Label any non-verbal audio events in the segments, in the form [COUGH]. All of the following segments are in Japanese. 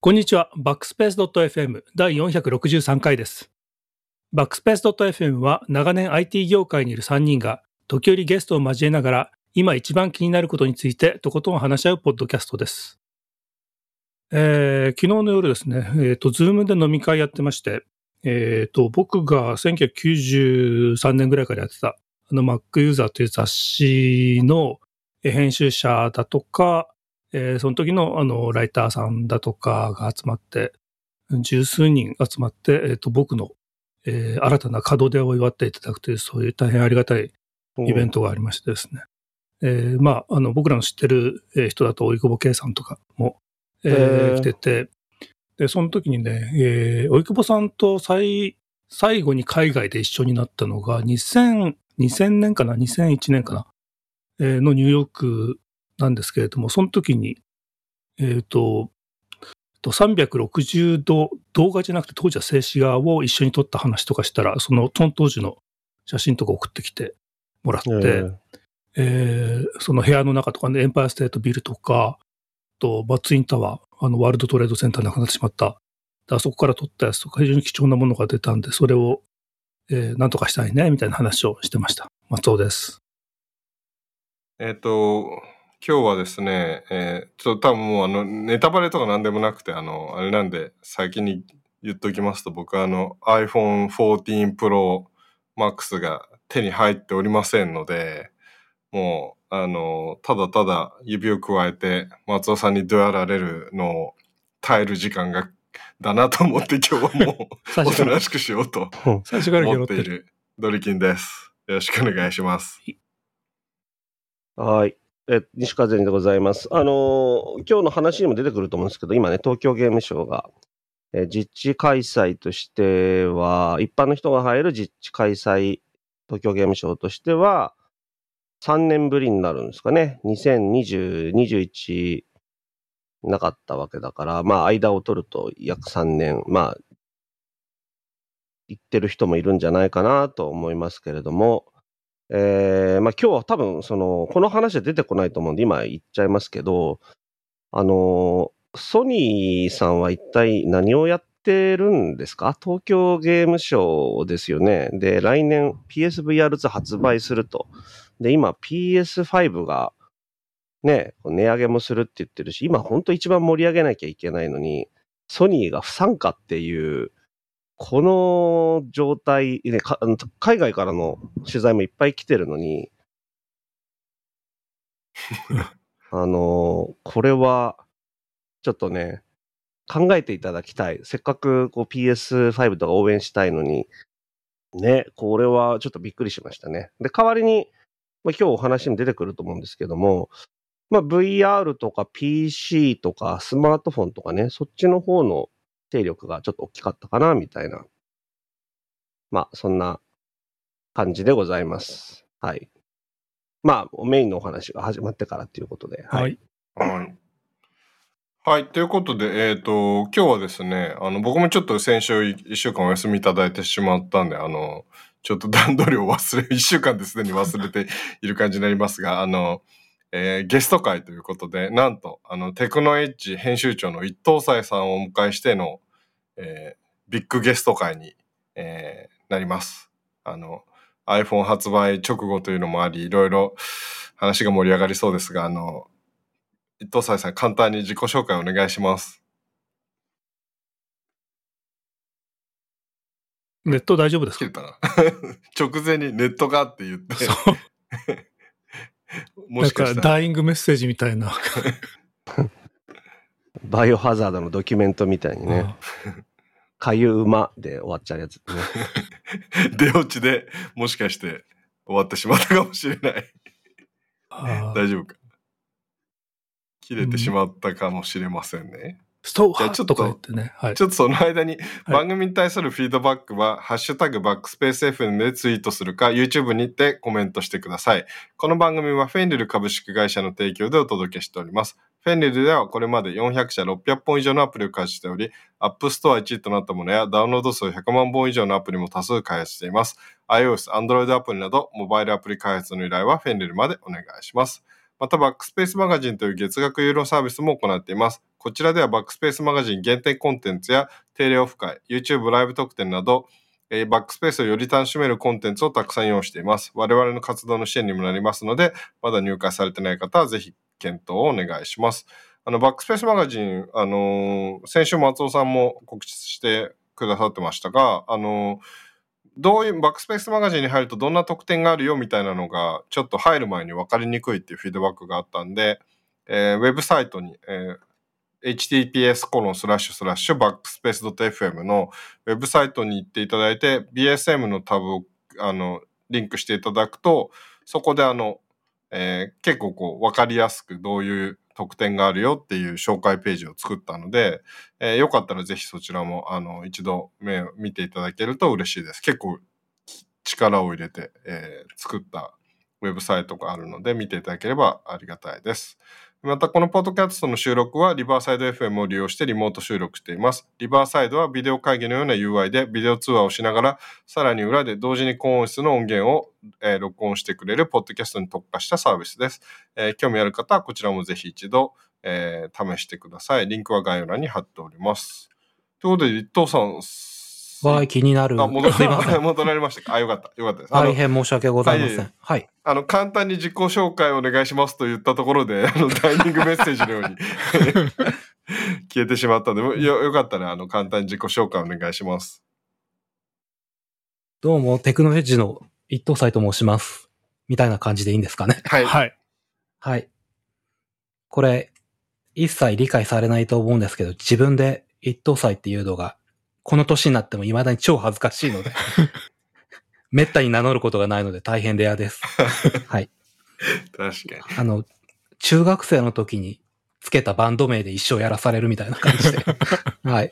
こんにちは。バックスペース .fm 第463回です。バックスペース .fm は長年 IT 業界にいる3人が時折ゲストを交えながら今一番気になることについてとことん話し合うポッドキャストです。えー昨日の夜ですね、えっ、と、 Zoom で飲み会やってまして、えっ、と、僕が1993年ぐらいからやってた、あの Mac ユーザーという雑誌の編集者だとか、えーその時のあのライターさんだとかが集まって、十数人集まって、えっ、と、僕の、えー新たな門出を祝っていただくという、そういう大変ありがたいイベントがありましてですね。えーまあ、あの、僕らの知ってるえー人だと、おいくぼけいさんとかも、えー来てて、で、その時にね、えー、おいくぼさんと最、最後に海外で一緒になったのが、2000、2000年かな ?2001 年かな？えーのニューヨークなんですけれども、その時に、えっ、と、と360度動画じゃなくて当時は静止画を一緒に撮った話とかしたら、そのその当時の写真とか送ってきてもらって、ええーその部屋の中とかね、エンパイアステートビルとか、とバッツインタワー、あのワールドトレードセンターなくなってしまった、であそこから撮ったやつとか非常に貴重なものが出たんで、それを、えーなんとかしたいね、みたいな話をしてました。松尾です。えっ、と、今日はですね、えーちょっと多分もうあの、ネタバレとかなんでもなくて、あの、あれなんで、先に言っときますと、僕はあの、iPhone 14 Pro Max が手に入っておりませんので、もう、あの、ただただ指を加えて、松尾さんにどやられるのを耐える時間が、だなと思って今日はもう、[LAUGHS] 最おとなしくしようと最初から拾思っててい。るドリキンです。よろしくお願いします。はい。え、西川善でございます。あのー今日の話にも出てくると思うんですけど、今ね、東京ゲームショウが、えー実地開催としては、一般の人が入る実地開催、東京ゲームショウとしては、3年ぶりになるんですかね。2020、21なかったわけだから、まあ、間を取ると約3年、まあ、行ってる人もいるんじゃないかなと思いますけれども、えーまあ今日は多分、その、この話は出てこないと思うんで、今言っちゃいますけど、あの、ソニーさんは一体何をやってるんですか？東京ゲームショウですよね。で、来年 PSVR2 発売すると。で、今 PS5 がね、値上げもするって言ってるし、今本当一番盛り上げなきゃいけないのに、ソニーが不参加っていう、この状態、ね、海外からの取材もいっぱい来てるのに、[LAUGHS] あの、これは、ちょっとね、考えていただきたい。せっかくこう PS5 とか応援したいのに、ね、これはちょっとびっくりしましたね。で、代わりに、まあ、今日お話に出てくると思うんですけども、まあ、VR とか PC とかスマートフォンとかね、そっちの方の勢力がちょっと大きかったかな、みたいな。まあ、そんな感じでございます。はい。まあ、メインのお話が始まってからということで。はい。はい。はい。ということで、えっ、と、今日はですね、あの、僕もちょっと先週一週間お休みいただいてしまったんで、あの、ちょっと段取りを忘れ、一週間ですでに忘れている感じになりますが、あの、えーゲスト会ということで、なんと、あの、テクノエッジ編集長の一等斎さんをお迎えしての、えービッグゲスト会に、えーなります。あの、iPhone 発売直後というのもあり、いろいろ話が盛り上がりそうですが、あの、伊藤斎さん、簡単に自己紹介お願いします。ネット大丈夫ですか？[LAUGHS] 直前にネットがって言って、そう。[LAUGHS] もしかしたら、ダイイングメッセージみたいな。バイオハザードのドキュメントみたいにね、[LAUGHS] かゆうまで終わっちゃうやつね。[LAUGHS] 出落ちでもしかして終わってしまったかもしれない。大丈夫か。切れてしまったかもしれませんね。ストーハじゃあちょっとーとか言ってね。はい。ちょっとその間にはい番組に対するフィードバックは、ハッシュタグバックスペース FM でツイートするか、YouTube にてコメントしてください。この番組はフェンリル株式会社の提供でお届けしております。フェンリルではこれまで400社600本以上のアプリを開発しており、App Store 1位となったものやダウンロード数100万本以上のアプリも多数開発しています。iOS、Android アプリなど、モバイルアプリ開発の依頼はフェンリルまでお願いします。また、バックスペースマガジンという月額有料サービスも行っています。こちらではバックスペースマガジン限定コンテンツや定例オフ会、YouTube ライブ特典など、えーバックスペースをより楽しめるコンテンツをたくさん用意しています。我々の活動の支援にもなりますので、まだ入会されてない方はぜひ検討をお願いします。あの、バックスペースマガジン、あのー先週松尾さんも告知してくださってましたが、あのーどういう、バックスペースマガジンに入るとどんな特典があるよみたいなのが、ちょっと入る前に分かりにくいっていうフィードバックがあったんで、えーウェブサイトに、えー https コロンスラッシュスラッシュバックスペース .fm のウェブサイトに行っていただいて、BSM のタブを、あの、リンクしていただくと、そこであの、えー結構こう、わかりやすくどういう特典があるよっていう紹介ページを作ったので、えーよかったらぜひそちらも、あの、一度目を見ていただけると嬉しいです。結構力を入れて、えー作ったウェブサイトがあるので見ていただければありがたいです。また、このポッドキャストの収録はリバーサイド FM を利用してリモート収録しています。リバーサイドはビデオ会議のような UI でビデオ通話をしながら、さらに裏で同時に高音質の音源を、えー録音してくれるポッドキャストに特化したサービスです。えー興味ある方はこちらもぜひ一度、えー試してください。リンクは概要欄に貼っております。ということで、一藤さん、わ気になる。あ、戻すいません。戻られましたか？あ、よかった。よかったです。大変申し訳ございませはいん。はい。あの、簡単に自己紹介お願いしますと言ったところで、あの、ダイニングメッセージのように [LAUGHS] 消えてしまったので、よ、よかったら、あの、簡単に自己紹介お願いします。どうも、テクノエッジの一等斎と申します。みたいな感じでいいんですかね？はい。はい。はい。これ、一切理解されないと思うんですけど、自分で一等斎っていうのが、この年になっても未だに超恥ずかしいので、[LAUGHS] めったに名乗ることがないので大変レアです。[LAUGHS] はい。確かに。あの、中学生の時につけたバンド名で一生やらされるみたいな感じで、[LAUGHS] はい。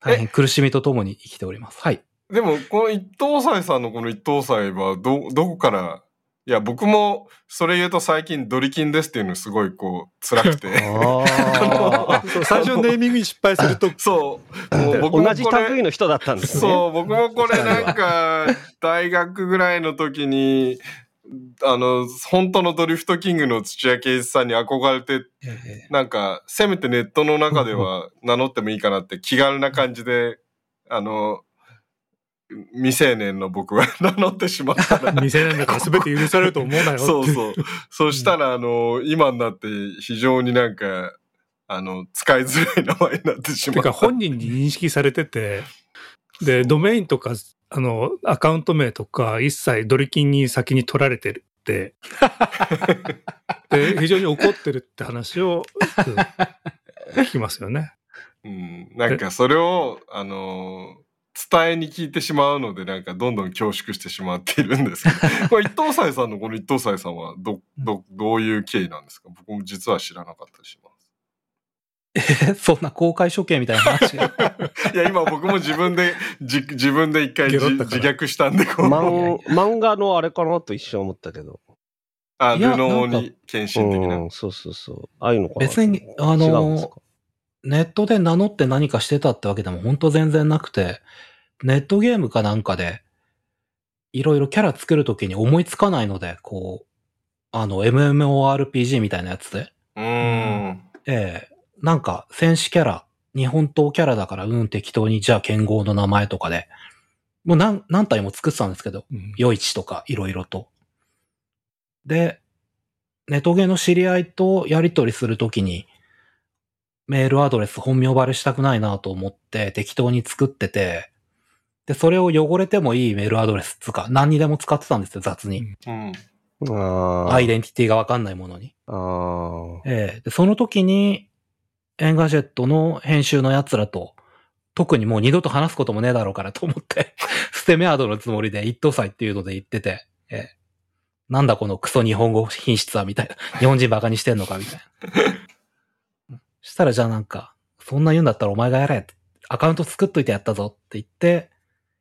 大変苦しみとともに生きております。はい。でも、この一等祭さんのこの一等祭は、ど、どこから、いや、僕も、それ言うと最近ドリキンですっていうのすごいこう、辛くて。[LAUGHS] [LAUGHS] 最初ネーミングに失敗すると、[LAUGHS] そう。もう僕も同じ類の人だったんですね。そう、僕もこれなんか、大学ぐらいの時に、あの、本当のドリフトキングの土屋圭一さんに憧れて、えなんか、せめてネットの中では名乗ってもいいかなって気軽な感じで、あの、未成年の僕は名乗ってしまったら、[LAUGHS] 未成年だから全て許されると思うなよ。そうそう。そしたら、あの、今になって非常になんか、あの、使いづらい名前になってしまった。てか本人に認識されてて、で、ドメインとか、あの、アカウント名とか、一切ドリキンに先に取られてるって、で、非常に怒ってるって話をうん聞きますよね。うん、なんかそれを、あのー伝えに聞いてしまうので、なんかどんどん恐縮してしまっているんですけど、[LAUGHS] これ一等祭さんのこの一等祭さんはど、ど、どういう経緯なんですか？僕も実は知らなかったりします。え [LAUGHS] そんな公開処刑みたいな話？が。[LAUGHS] いや、今僕も自分で、じ自分で一回自虐したんで、こう、漫漫画のあれかなと一瞬思ったけど。あ、ルノーに献身的な。うん、そうそうそう。ああいうのかな別にあのー違うんですか？ネットで名乗って何かしてたってわけでも本当全然なくて、ネットゲームかなんかで、いろいろキャラ作るときに思いつかないので、こう、あの、MMORPG みたいなやつで、うーん。ええなんか、戦士キャラ、日本刀キャラだから、うん、適当に、じゃあ、剣豪の名前とかで、もう何、何体も作ってたんですけど、うん夜市とか、いろいろと。で、ネトゲの知り合いとやり取りするときに、メールアドレス本名バレしたくないなと思って適当に作ってて、で、それを汚れてもいいメールアドレスつうか、何にでも使ってたんですよ、雑に。うん。アイデンティティがわかんないものに。あー。ええで、その時に、 Engadget の編集の奴らと、特にもう二度と話すこともねえだろうからと思って、[LAUGHS] 捨てメアドのつもりで Ittousai っていうので言ってて、ええなんだこのクソ日本語品質はみたいな。日本人バカにしてんのかみたいな。したらじゃあなんか、そんな言うんだったらお前がやれ。アカウント作っといてやったぞって言って、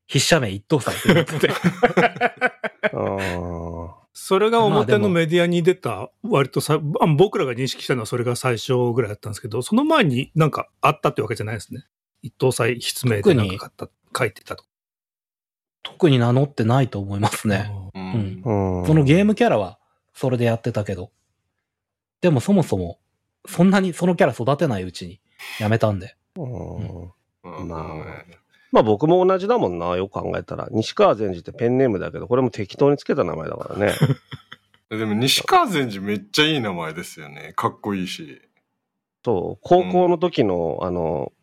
筆者名一等祭って言ってて。あーそれが表のメディアに出た、割とさ、あ僕らが認識したのはそれが最初ぐらいだったんですけど、その前になんかあったってわけじゃないですね。一等祭筆名でなんか買った書いてたと。特に名乗ってないと思いますね。うんそのゲームキャラは、それでやってたけど。でもそもそも、そんなにそのキャラ育てないうちにやめたんで。うんうんまあまあ僕も同じだもんな、よく考えたら。西川善治ってペンネームだけど、これも適当につけた名前だからね。[LAUGHS] でも西川善治めっちゃいい名前ですよね。かっこいいし。そう、高校の時の、あの、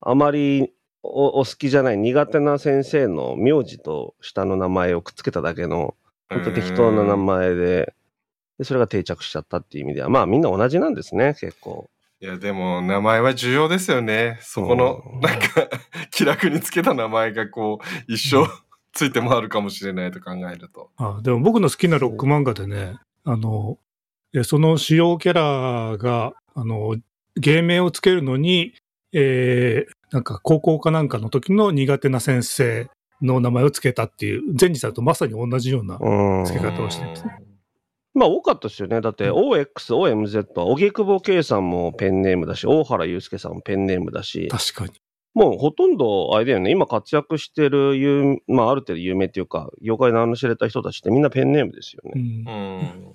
あまりおお好きじゃない苦手な先生の名字と下の名前をくっつけただけの、本当適当な名前で、でそれが定着しちゃったっていう意味では、まあみんな同じなんですね、結構。いや、でも、名前は重要ですよね。そこのう、んなんか、[LAUGHS] 気楽につけた名前が、こう、一生ついて回るかもしれないと考えると。あでも僕の好きなロック漫画でね、あの、えその主要キャラが、あの、芸名をつけるのに、えーなんか高校かなんかの時の苦手な先生の名前をつけたっていう、前治さんとまさに同じような。うん。付け方をしてるんですねまあ多かったですよね。だって OX、OMZ は、荻窪圭さんもペンネームだし、大原祐介さんもペンネームだし、確かに。もうほとんど、あれだよね、今活躍してる有、まあある程度有名っていうか、業界の名の知れた人たちってみんなペンネームですよね。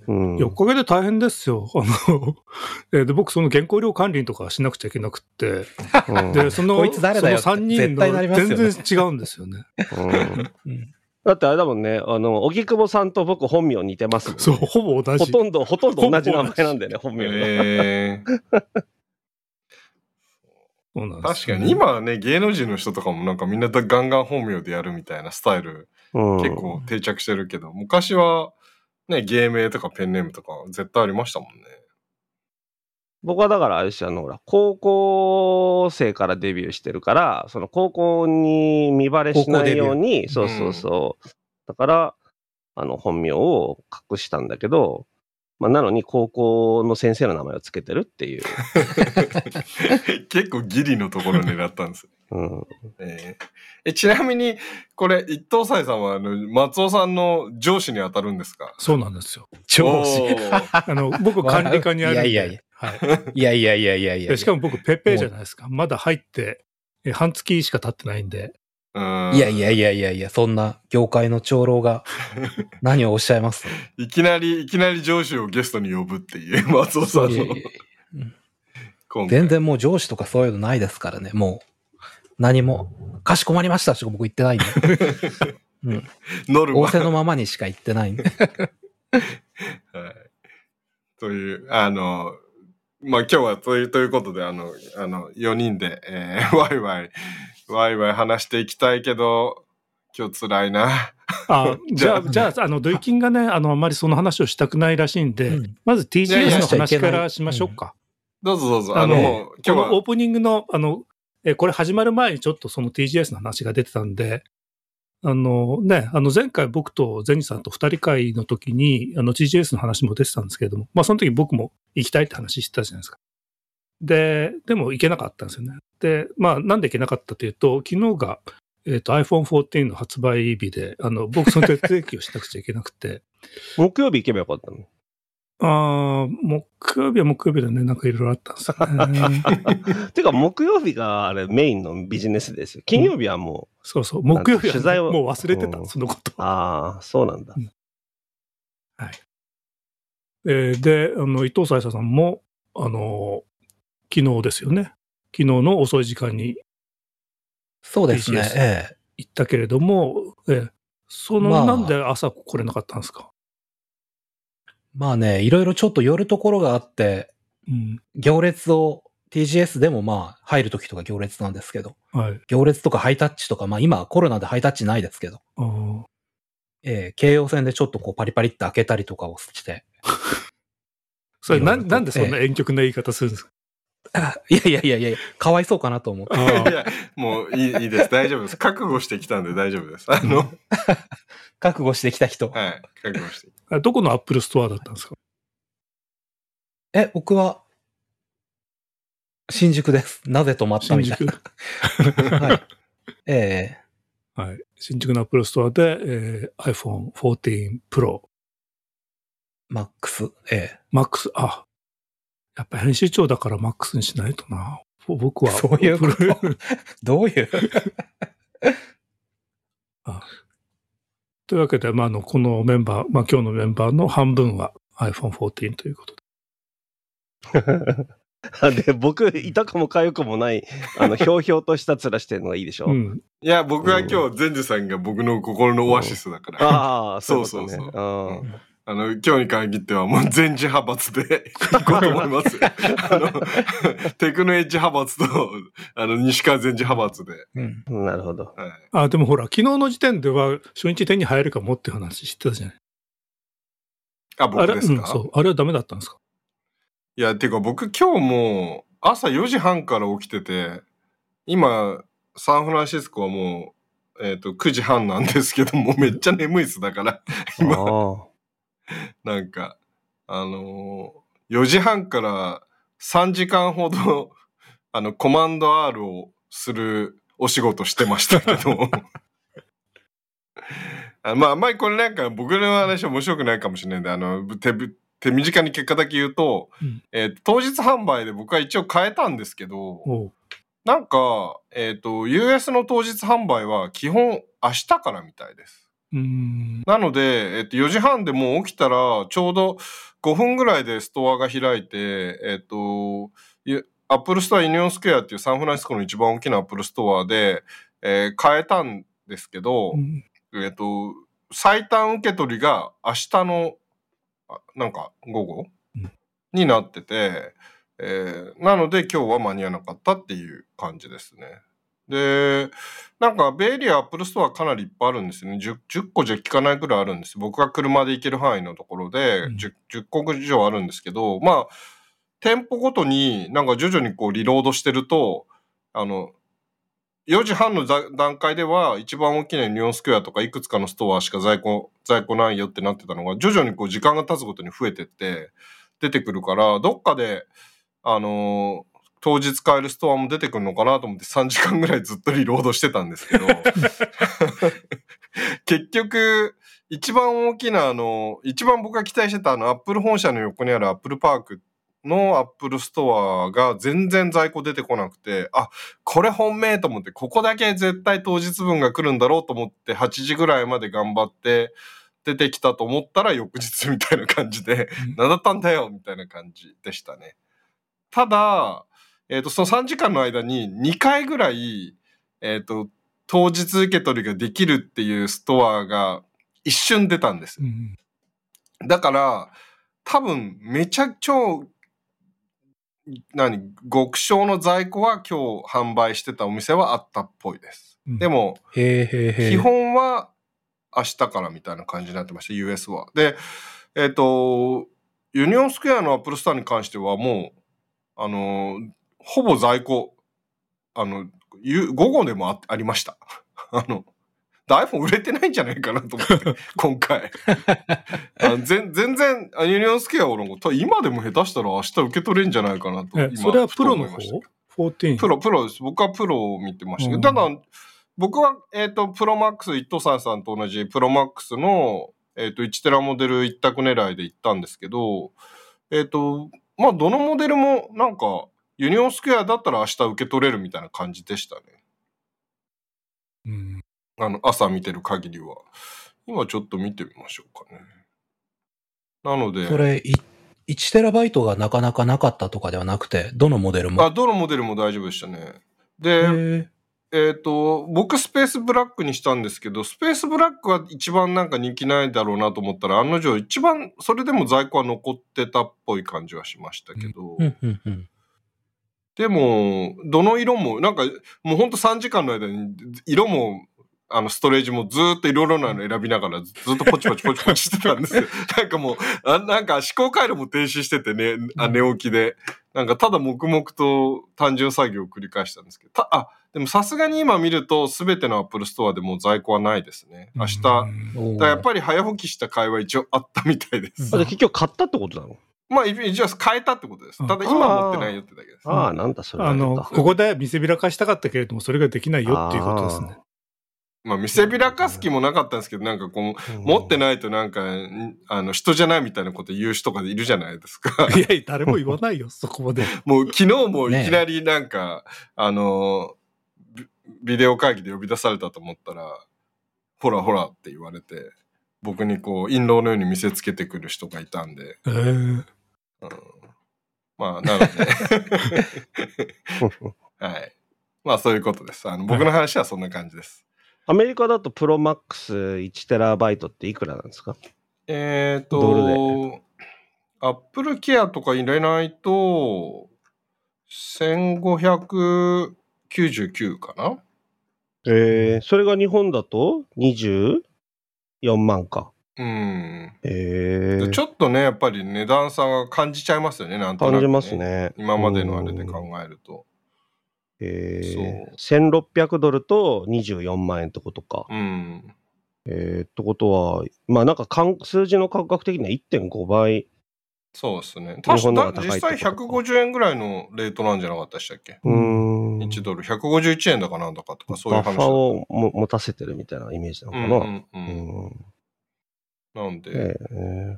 うんうん。おかげで大変ですよ。あの、[LAUGHS] えーで僕その原稿料管理とかしなくちゃいけなくって、うんで、その、こいつ誰だよその3人の全然違うんですよね。うんうんだってあれだもんね、あの、荻窪さんと僕本名似てますね。そう、ほぼ同じ。ほとんど、ほとんど同じ名前なんでね、本名が。え [LAUGHS] 確かに、今はね、芸能人の人とかもなんかみんなガンガン本名でやるみたいなスタイルうん結構定着してるけど、昔はね、芸名とかペンネームとか絶対ありましたもんね。僕はだからあれですよ、あの、ほら、高校生からデビューしてるから、その高校に見バレしないように、そうそうそう。だから、あの、本名を隠したんだけど、まあ、なのに高校の先生の名前をつけてるっていう。[LAUGHS] 結構ギリのところ狙ったんです。うん。えーえちなみに、これ、一等斎さんは、あの、松尾さんの上司に当たるんですか？そうなんですよ。上司。[LAUGHS] あの、僕管理課にある。いやいやいやはい。[LAUGHS] いやいやいやいやいやでしかも僕、ペッペーじゃないですか。まだ入って、え半月しか経ってないんで。うんいやいやいやいやいや、そんな業界の長老が [LAUGHS] 何をおっしゃいます？いきなり、いきなり上司をゲストに呼ぶっていう、松尾さんのいやいや全然もう上司とかそういうのないですからね、もう。何も、かしこまりましたしか僕言ってないんで。[LAUGHS] うん。ノルマ。仰せのままにしか言ってないんで。はい。という、あの、まあ、今日はという、ということで、あの、あの、4人で、えー、[LAUGHS] ワイワイ、ワイワイ話していきたいけど、今日辛いな。あ、[LAUGHS] じゃあ、じゃああ、あの、ドイキンがね、あの、あんまりその話をしたくないらしいんで、うんまず TGS やの話からしましょうか。どうぞどうぞ。ああの今日は、のオープニングの、あの、えこれ始まる前にちょっとその TGS の話が出てたんで、あのね、あの前回僕とゼニさんと二人会の時に、あの TGS の話も出てたんですけれども、まあその時僕も行きたいって話してたじゃないですか。で、でも行けなかったんですよね。で、まあなんで行けなかったというと、昨日が、えっ、と iPhone 14の発売日で、あの、僕その手続きをしなくちゃいけなくて、[LAUGHS] 木曜日行けばよかったの？ああ、木曜日は木曜日でね、なんかいろいろあったんですよね。[LAUGHS] てか、木曜日があれメインのビジネスですよ。金曜日はもそうそう、木曜日は取材をもう忘れてた、うんそのことう、。ああ、そうなんだ。えーで、あの、伊藤沙耶さんも、あの、昨日ですよね。昨日の遅い時間にそうですね TCS。ええ。行ったけれども、えーその、まあなんで朝来れなかったんですか？まあね、いろいろちょっと寄るところがあって、うん。行列を TGS でもまあ入るときとか行列なんですけど、はい。行列とかハイタッチとか、まあ今はコロナでハイタッチないですけど、ええ京葉線でちょっとこうパリパリって開けたりとかをして、[LAUGHS] それな、いろいろとなんでそんな遠曲な言い方するんですか、あ [LAUGHS] いやいやいやいや、かわいそうかなと思って。いや、もういいいいです。大丈夫です。覚悟してきたんで大丈夫です。あの、[LAUGHS] 覚悟してきた人。はい。覚悟して。あどこのアップルストアだったんですか？え、僕は、新宿です。なぜ止まった新みたい宿。な。[LAUGHS] はい。ええはい。新宿のアップルストアで、えー iPhone 14 Pro マックス。え Max、あ、やっぱ編集長だから Max にしないとな。僕は。そういうこと？[LAUGHS] どういう？[LAUGHS] というわけで、まあ、あの、このメンバー、まあ、今日のメンバーの半分は iPhone 14ということで。[LAUGHS] で、僕、いたかもかゆくもない、あの、ひょうひょうとした面してるのがいいでしょ？うん。いや、僕は今日、善治さんが僕の心のオアシスだから。ああ、そそううそううそそうそう。うんあの、今日に限ってはもう全治派閥で [LAUGHS] 行こうと思います。あの、テクノエッジ派閥と、あの、西川全治派閥で。うん。なるほど。はい。あ、でもほら、昨日の時点では初日手に入るかもって話してたじゃない。あ、あれ、僕ですか、うん、そう。あれはダメだったんですか？いや、てか僕今日も朝4時半から起きてて、今、サンフランシスコはもう、えっ、と、9時半なんですけども、めっちゃ眠いっす。だから、今、あ [LAUGHS] なんか、あのー、4時半から3時間ほど、[LAUGHS] あの、コマンド R をするお仕事してましたけど、[LAUGHS] あまあ、あんまりこれなんか僕の話面白くないかもしれないんで、あの、手ぶ、手短に結果だけ言うと、うん。えー当日販売で僕は一応変えたんですけど、なんか、えっ、と、US の当日販売は基本明日からみたいです。うーん。なので、えっと、4時半でもう起きたら、ちょうど5分ぐらいでストアが開いて、えっと、 Apple Store Union Square っていうサンフランシスコの一番大きな Apple Store で、えー買えたんですけど、うんえっと、最短受け取りが明日の、あなんか午後、うんになってて、えーなので今日は間に合わなかったっていう感じですね。で、なんかベイエリア Apple Store かなりいっぱいあるんですよね。10, 10個じゃ効かないくらいあるんです。僕が車で行ける範囲のところでうん 10, 10個以上あるんですけど、まあ、店舗ごとになんか徐々にこうリロードしてると、あの、4時半のざ段階では一番大きな Union Square とかいくつかのストアしか在庫、在庫ないよってなってたのが徐々にこう時間が経つごとに増えてって出てくるから、どっかで、あのー当日買えるストアも出てくるのかなと思って3時間ぐらいずっとリロードしてたんですけど、[LAUGHS] 結局、一番大きなあの、一番僕が期待してたあの、 Apple 本社の横にある Apple Parkのアップルストアが全然在庫出てこなくて、あ、これ本命と思って、ここだけ絶対当日分が来るんだろうと思って、8時ぐらいまで頑張って、出てきたと思ったら翌日みたいな感じで、うん何だったんだよみたいな感じでしたね。ただ、えっ、と、その3時間の間に2回ぐらい、えっ、と、当日受け取りができるっていうストアが一瞬出たんですう。ん。だから、多分、めちゃ超、何、極小の在庫は今日販売してたお店はあったっぽいです。うんでも。基本は明日からみたいな感じになってました、US は。で、えっ、と、ユニオンスクエアのアップルスターに関してはもう、あの、ほぼ在庫、あの、ゆ午後でもあありました。[LAUGHS] あの、iPhone 売れてないんじゃないかなと思って、[LAUGHS] 今回。あ全全然、あユニオンスクエアをなんか今でも下手したら明日受け取れんじゃないかなと。それはプロの方 ?14。プロ、プロです。僕はプロを見てましたけど、うんただ、僕は、えっ、と、プロマックス、一等さんさんと同じプロマックスの、えっ、と、1テラモデル一択狙いで行ったんですけど、えっ、と、まあ、どのモデルも、なんか、ユニオンスクエアだったら明日受け取れるみたいな感じでしたね。うん。あの、朝見てる限りは。今ちょっと見てみましょうかね。なので、それ、い1テラバイトがなかなかなかったとかではなくて、どのモデルも？あ、どのモデルも大丈夫でしたね。へで、ええっ、と、僕スペースブラックにしたんですけど、スペースブラックは一番なんか人気ないだろうなと思ったら、案の定一番、それでも在庫は残ってたっぽい感じはしましたけど、うんうんうん。でも、どの色も、なんかもうほんと3時間の間に、色も、あの、ストレージもずーっといろいろなの選びながらずずっとポチポチポチポチしてたんですよ。[LAUGHS] なんかもう、あなんか思考回路も停止しててね、あ寝起きで。なんかただ黙々と単純作業を繰り返したんですけど、たあ、でもさすがに今見ると全てのアップルストアでもう在庫はないですね。明日。だやっぱり早起きした甲斐は一応あったみたいです。結局買ったってことなのまあ、一応変えたってことです。ただ今は持ってないよってだけです。ああ、なんだそれは。あの、ここで見せびらかしたかったけれども、それができないよっていうことですね。まあ見せびらかす気もなかったんですけど、なんかこう、持ってないとなんか、んあの、人じゃないみたいなこと言う人がいるじゃないですか。い [LAUGHS] やいや、誰も言わないよ、[LAUGHS] そこまで。もう昨日もいきなりなんか、あのビ、ビデオ会議で呼び出されたと思ったら、ほらほらって言われて、僕にこう、印籠のように見せつけてくる人がいたんで、えーうんまあ、なので。[LAUGHS] はい。まあ、そういうことです。あの、僕の話はそんな感じです。アメリカだとプロマックス1テラバイトっていくらなんですか？えっ、ドルと、アップルケアとか入れないと、1599かな？えー、それが日本だと24万か。うん。えー、でちょっとね、やっぱり値段差が感じちゃいますよね、なんとなく、感じます。ね。今までのあれで考うんえると。えー、1600ドルと24万円ってことか。うん。えー、ってことは、まあなんか数字の感覚的には1.5倍。そうですね。確か実際ってことか150円ぐらいのレートなんじゃなかったでしたっけ、うーん。?1 ドル151円だかなんだかとかそういう話だバッファーをも持たせてるみたいなイメージなうんのかな。うんう。うんん。なんで、えー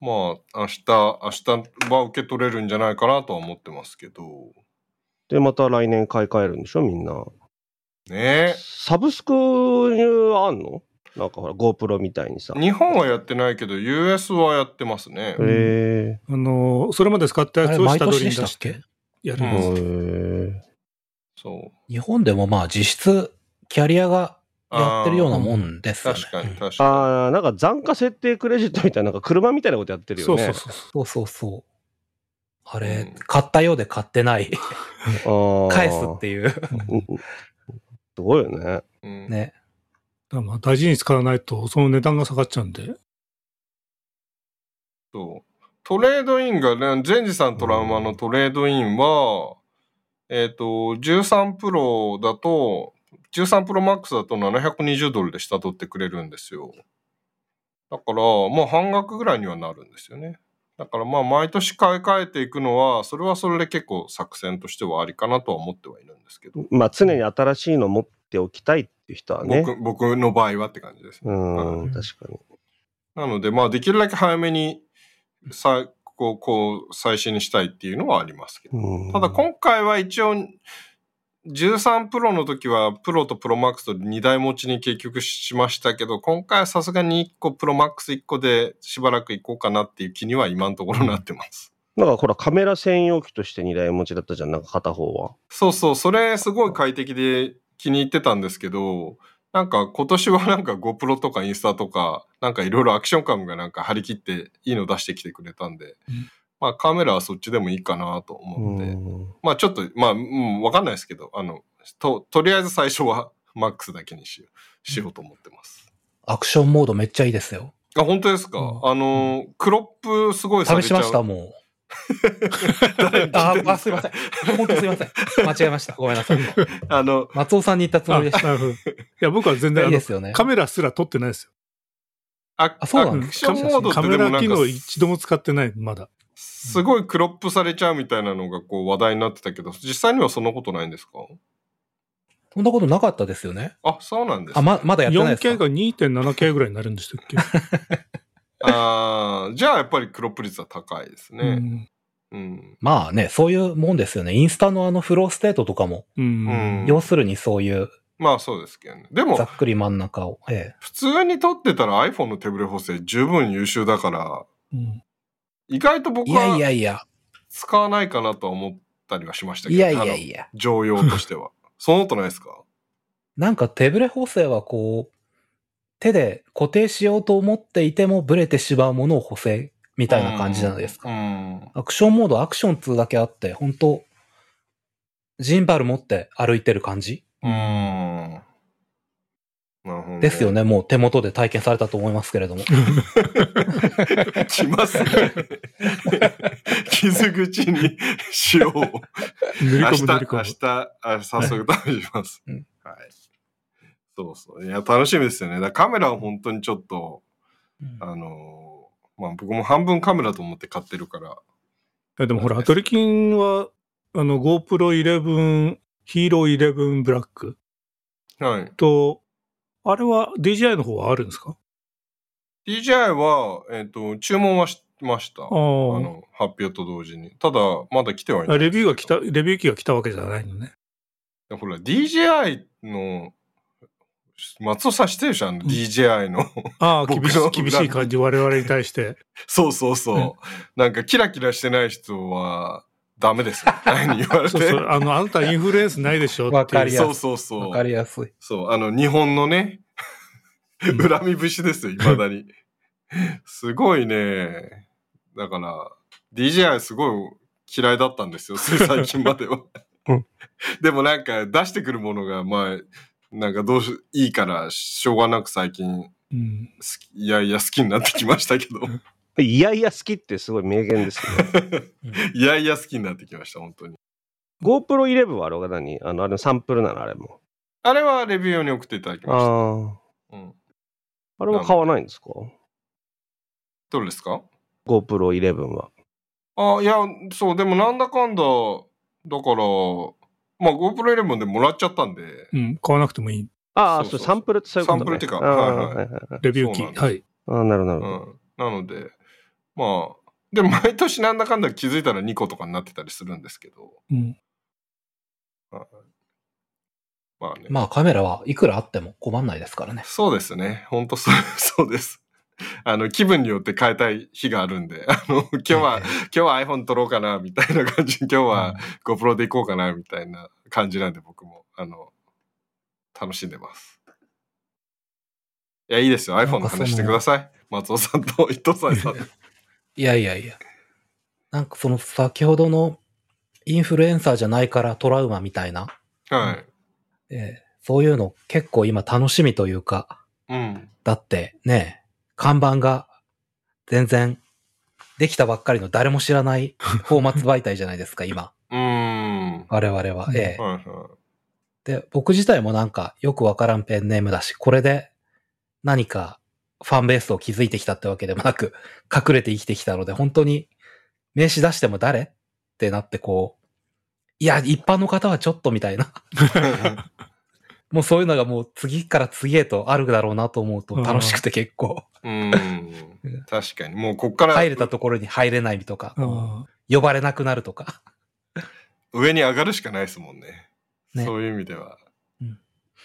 まあ、明日、明日は受け取れるんじゃないかなとは思ってますけど。で、また来年買い替えるんでしょ、みんな。ねサブスクあんの？なんかほら、GoPro みたいにさ。え。日本はやってないけど、US はやってますね。へあの、それまで使ったやつを下取りにたして。やるんです。そう。日本でもまあ実質、キャリアがやってるようなもんですよね。確かに、うん確かああ、なんか残価設定クレジットみたいな、なんか車みたいなことやってるよね。そうそうそう。そうそうそう。あれ、うん買ったようで買ってない。返すっていう。うんうんすごいよね。に。うんね。だからまあ大事に使わないと、その値段が下がっちゃうんで。そう。トレードインがね、全治さんトラウマのトレードインは、えっ、と、13プロだと、13プロマックスだと720ドルで下取ってくれるんですよ。だから、もう半額ぐらいにはなるんですよね。だからまあ毎年買い替えていくのは、それはそれで結構作戦としてはありかなとは思ってはいるんですけど。まあ常に新しいの持っておきたいっていう人はね。僕僕の場合はって感じですね。うん、うん確かに。なので、まあ、できるだけ早めに、さこう、こう、最新にしたいっていうのはありますけど。うんただ、今回は一応、13プロの時は、プロとプロマックスと2台持ちに結局しましたけど、今回はさすがに1個、プロマックス1個でしばらく行こうかなっていう気には今のところなってます。なんかほら、カメラ専用機として2台持ちだったじゃん、なんか片方は。そうそう、それすごい快適で気に入ってたんですけど、なんか今年はなんか GoPro とかインスタとか、なんかいろいろアクションカムがなんか張り切っていいの出してきてくれたんで、うんまあカメラはそっちでもいいかなと思って、うんまあちょっと、まあ、うん、わかんないですけど、あの、と、とりあえず最初は [LAUGHS] マックスだけにしよう、しようと思ってます。アクションモードめっちゃいいですよ。あ、本当ですか、うんあの、クロップすごいされちゃう。試しました、もう。[LAUGHS] あ、[LAUGHS] あ、すいません。本当すいません。間違えました。ごめんなさい。あの、松尾さんに言ったつもあ、りでした。いや、僕は全然いいですよね。カメラすら撮ってないですよ。ああそうなんアクですションモードっカメラ機能一度も使ってない、まだ。すごいクロップされちゃうみたいなのがこう話題になってたけど、実際にはそんなことないんですか？そんなことなかったですよね。あ、そうなんですあ、ま、まだやってないです 4K かが 2.7K ぐらいになるんでしたっけ、[LAUGHS] あーじゃあやっぱりクロップ率は高いですうね。んうん。まあね、そういうもんですよね。インスタのあのフローステートとかも、うんうん要するにそういうまあそうですけどね。でもざ、っくり真ん中を。ええ。普通に撮ってたら iPhone の手ブレ補正十分優秀だから、うん意外と僕いやいはやいや、使わないかなとは思ったりはしましたけいど、やいやいや。あの常用としては。[LAUGHS] そんなことないですか？なんか手ブレ補正はこう、手で固定しようと思っていてもブレてしまうものを補正みたいな感じじゃないですか。うん。アクションモード、アクション2だけあって、本当ジンバル持って歩いてる感じ？うん。ですよ。ね。もう手元で体験されたと思いますけれども。[LAUGHS] 来ますね。[LAUGHS] 傷口に塩を。塗 [LAUGHS] り明日、込む塗り込明む。日、あ早速試します。うんはい。そうそう。いや、楽しみですよね。だカメラは本当にちょっと、あのーまあ僕も半分カメラと思って買ってるから。でもほら、アトリキンは、あの、GoPro 11、ヒーロー11ブラックはい。と、あれは DJI の方はあるんですか？DJI は、えっ、と、注文はしました。ああの、発表と同時に。ただ、まだ来てはいなあ。い。レビューが来た、レビュー機が来たわけじゃないのね。ほら、DJI の松尾さん知ってるでしょあの DJI の。ああ、厳しい、厳しい感じ、我々に対して。そうそうそう。なんかキラキラしてない人はダメですよ。みたいに言われて。そうそう、あの、あなたインフルエンスないでしょ。わかりやすいそうそうそう。わかりやすい。そう、あの、日本のね、うん恨み節ですよ、未だに。すごいね。だから、DJI すごい嫌いだったんですよ、最近までは [LAUGHS] うん。でもなんか出してくるものが、まあ、なんかどうし、いいから、しょうがなく最近、うん。好きいやいや好きになってきましたけど、[LAUGHS] いやいや好きってすごい名言ですね。[LAUGHS] いやいや好きになってきました、本当に。GoPro 11はあれは何？あの、あれのサンプルなのあれも。あれはレビュー用に送っていただきましああ。た。うん。あれは買わないんですか？どれですか ?GoPro 11は。あ、いや、そう、でもなんだかんだ、だから、まあ GoPro 11でもらっちゃったんで、うん。買わなくてもいい。ああ、そうサンプルってそういうことね。サンプルっていうかはいはいレビュー機。はい。ああ、なるほどなるうほど。ん。なので、まあ、でも毎年なんだかんだ気づいたら2個とかになってたりするんですけど、うん。まあね。まあカメラはいくらあっても困んないですからね。そうですね。本当そう、[LAUGHS] そうです。あの、気分によって変えたい日があるんで、あの、今日は、今日は iPhone 撮ろうかな、みたいな感じ、今日は GoPro で行こうかな、みたいな感じなんで、僕も、あの、楽しんでます。いや、いいですよ。iPhone の話してください。松尾さんと伊藤さんさん。いやいやいや。なんかその先ほどのインフルエンサーじゃないからトラウマみたいな、はい。えーそういうの結構今楽しみというか、うん。だってね、看板が全然できたばっかりの誰も知らない [LAUGHS] フォーマッツ媒体じゃないですか、今。うーん。我々は。うんええはいはで、僕自体もなんかよくわからんペンネームだし、これで何かファンベースを築いてきたってわけでもなく、隠れて生きてきたので、本当に名刺出しても誰？ってなってこう、いや、一般の方はちょっとみたいな。もうそういうのがもう次から次へとあるだろうなと思うと楽しくて結構、い。うん。確かに。もうこっから入れたところに入れないとか、あ呼ばれなくなるとか。上に上がるしかないですもんね。ねそういう意味では。うん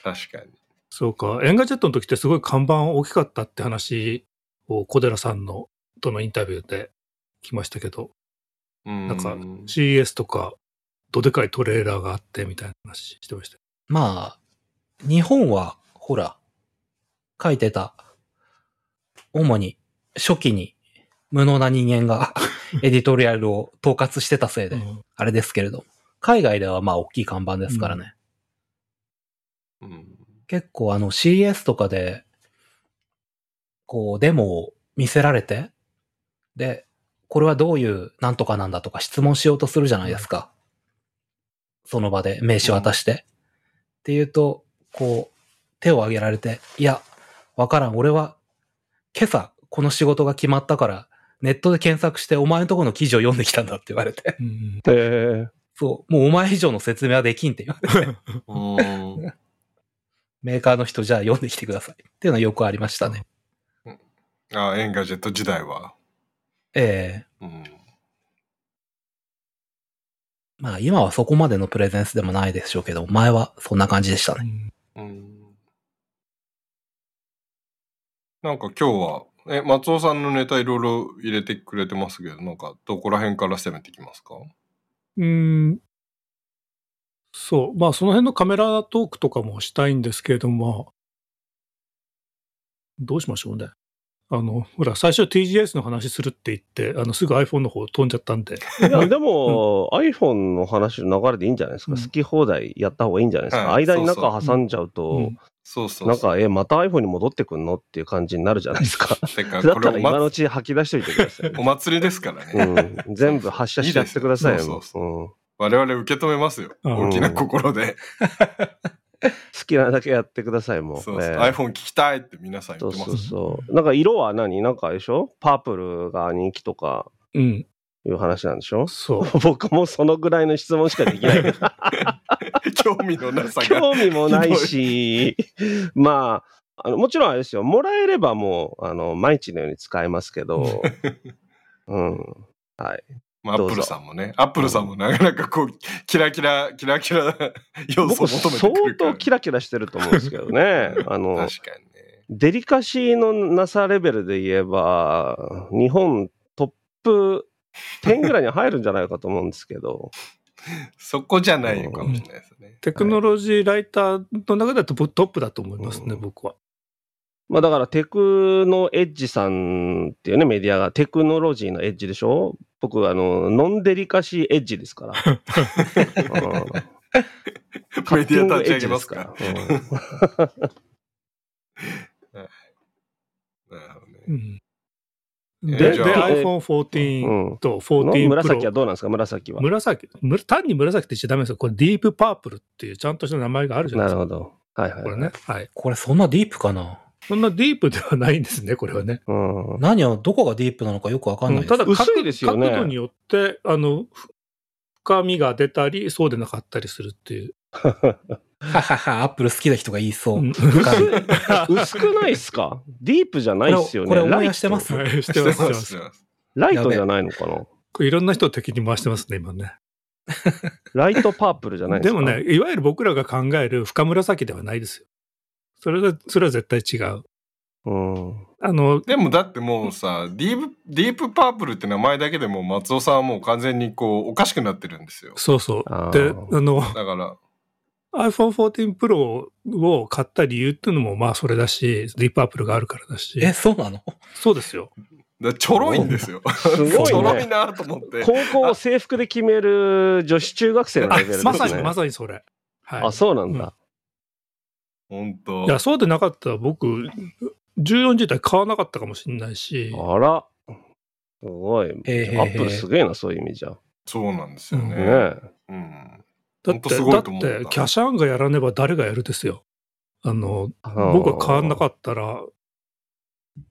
確かに。そうか。エンガジェットの時ってすごい看板大きかったって話を小寺さんのとのインタビューで来ましたけど、うん。なんか CES とかどでかいトレーラーがあってみたいな話してましたよ。まあ、日本は、ほら、書いてた、主に初期に無能な人間が [LAUGHS] エディトリアルを統括してたせいで、うんあれですけれど、海外ではまあ大きい看板ですからね。うん。結構あの CS とかで、こうデモを見せられて、で、これはどういうなんとかなんだとか質問しようとするじゃないですか。その場で名刺渡して。っていうと、こう、手を挙げられて、いや、わからん。俺は、今朝、この仕事が決まったから、ネットで検索してお前のところの記事を読んできたんだって言われて。うん。そう、もうお前以上の説明はできんって言われて。[LAUGHS] うん。メーカーの人じゃあ読んできてください。っていうのはよくありましたね。あ、エンガジェット時代は？ええうん。まあ今はそこまでのプレゼンスでもないでしょうけど、前はそんな感じでしたね。うん。なんか今日は、え、松尾さんのネタいろいろ入れてくれてますけど、なんかどこら辺から攻めてきますか？うん。そう。まあ、その辺のカメラトークとかもしたいんですけれども、どうしましょうね。あの、ほら、最初 TGS の話するって言って、あの、すぐ iPhone の方飛んじゃったんで。いや、でも、iPhone の話の流れでいいんじゃないですか。うん好き放題やった方がいいんじゃないですか。はい間にそう中挟んじゃうと、うんそうそうなんか、え、また iPhone に戻ってくんのっていう感じになるじゃないですか。[LAUGHS] てか、だったら今のうま、ち吐き出しといてください。[LAUGHS] お祭りですからね。うん、全部発射しちゃってくださいよ。いいですようん我々受け止めますよ。うん大きな心で。[LAUGHS] 好きなだけやってください、もう。そうそう。ええ iPhone 聞きたいって皆さんそう言ってます。そうそう。なんか色は何？なんかあれでしょパープルが人気とかうん。いう話なんでしょ？そう。[LAUGHS] 僕もそのぐらいの質問しかできないけど。[LAUGHS] 興味のなさが。興味もないし、まあ、あのもちろんあれですよ。もらえればもう、あの、毎日のように使えますけど、うん。はい。まあ、アップルさんもね、アップルさんもなかなかこう、キラキラ、キラキラ要素を僕、求めて相くるから。当キラキラしてると思うんですけどね。[LAUGHS] あの、確かにね。デリカシーのなさレベルで言えば、日本トップ10ぐらいに入るんじゃないかと思うんですけど、そこじゃないかもしれないですね。テクノロジーライターの中だとトップだと思いますね、うん僕は。まあだからテクノエッジさんっていうね、メディアがテクノロジーのエッジでしょ？僕、あの、ノンデリカシーエッジですから。[LAUGHS] メディア立ち上げますか？で、でじゃあ iPhone14 うん14紫は Pro。どうなんですか？紫は。紫む単に紫って言っちゃダメですよ。これディープパープルっていうちゃんとした名前があるじゃなですか。ないるほど。はいはい。これね。はい。これそんなディープかな？そんなディープではないんですね、これはね。うん。何を、どこがディープなのかよくわかんないです。ただ薄角いですよね角度によって、あの、ふ深みが出たり、そうでなかったりするっていう。[LAUGHS] ははは、アップル好きな人が言いそう。うん [LAUGHS] 薄くないっすか？ディープじゃないっすよね。これこれ思いライト出してます？はいしてま、ますすしてます。ライトじゃないのかな？いろんな人を敵に回してますね、今ね。ライトパープルじゃないですか？でもね、いわゆる僕らが考える深紫ではないですよ。それは、それは絶対違う。うん。あの、でもだってもうさ、ディープ、ディープパープルって名前だけでもう松尾さんはもう完全にこう、おかしくなってるんですよ。そうそう。で、あの、だから、iPhone 14 Pro を買った理由っていうのもまあそれだし、ディープアップルがあるからだし。え、そうなの？そうですよ。ちょろいんですよ。すごいちょろいね。なと思って。高校を制服で決める女子中学生のあレベルですね。まさに、まさにそれ。はい。あ、そうなんだ。本当いや、そうでなかったら僕、14自体買わなかったかもしれないし、あら。すごい。アへーへーへーップルすげえな、そういう意味じゃ。そうなんですよね。ねえ。うん。だって、ほんとすごだって、キャシャンがやらねば誰がやるですよ。あの、あー僕が買わなかったら、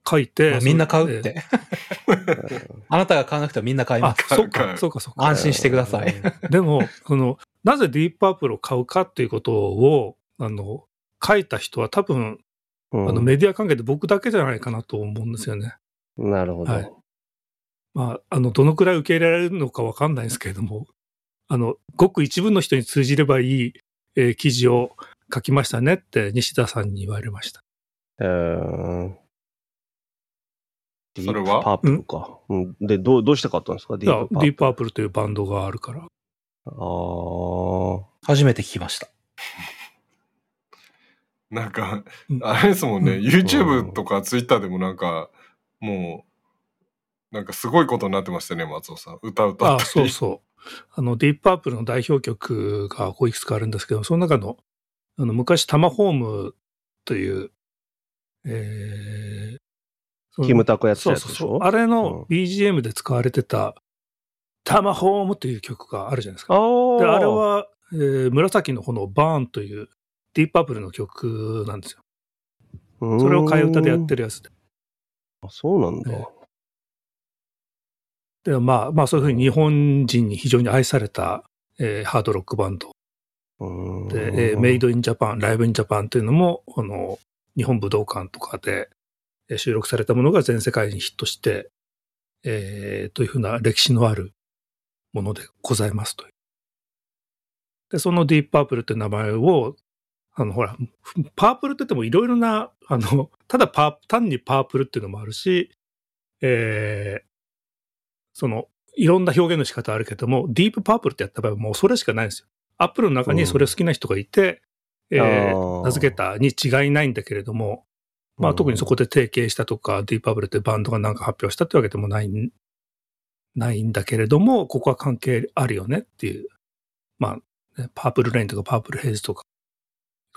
書いて、まあみんな買うって。[LAUGHS] あなたが買わなくてもみんな買いまあす。、そうか、そうか、そうか。安心してください。でも、その、なぜディープパープルを買うかっていうことを、あの、書いた人は多分、うんあの、メディア関係で僕だけじゃないかなと思うんですよね。なるほど。はいまあ、あの、どのくらい受け入れられるのかわかんないですけれども、あの、ごく一部の人に通じればいい、えー記事を書きましたねって西田さんに言われました。えーそれは？ディープパープルか。うんで、どう、どうして買ったんですか？ディープパープル。ディープパープルというバンドがあるから。ああ。初めて聞きました。なんかうん、あれですもんね、うん YouTube とか Twitter でもなんか、もう、なんかすごいことになってましたね、松尾さん。歌歌あったり。そうそう。あの、ディープパープルの代表曲がこういくつかあるんですけど、その中の、あの、昔タマホームという、えー、キムタクやってたそうそうそう。やつでしょあれうんの BGM で使われてた、タマホームという曲があるじゃないですか。あーで、あれは、えー紫の炎バーンというディープパープルの曲なんですよ。それを替え歌でやってる。るやつで。あそうなんだ。えで、まあ、まあそういうふうに日本人に非常に愛された、えーハードロックバンドうんで、えーメイドインジャパン、ライブインジャパンというのも、この、日本武道館とかでえー収録されたものが全世界にヒットして、えーというふうな歴史のあるものでございますという。で、そのディープパープルって名前を、あの、ほら、パープルって言ってもいろいろな、あの、ただパー、単にパープルっていうのもあるし、えーその、いろんな表現の仕方あるけども、ディープパープルってやった場合はもうそれしかないんですよ。アップルの中にそれ好きな人がいて、えーあー名付けたに違いないんだけれども、まあ、特にそこで提携したとか、ディープパープルってバンドがなんか発表したってわけでもないん、ないんだけれども、ここは関係あるよねっていう。まあ、ねパープルレインとかパープルヘイズとか、い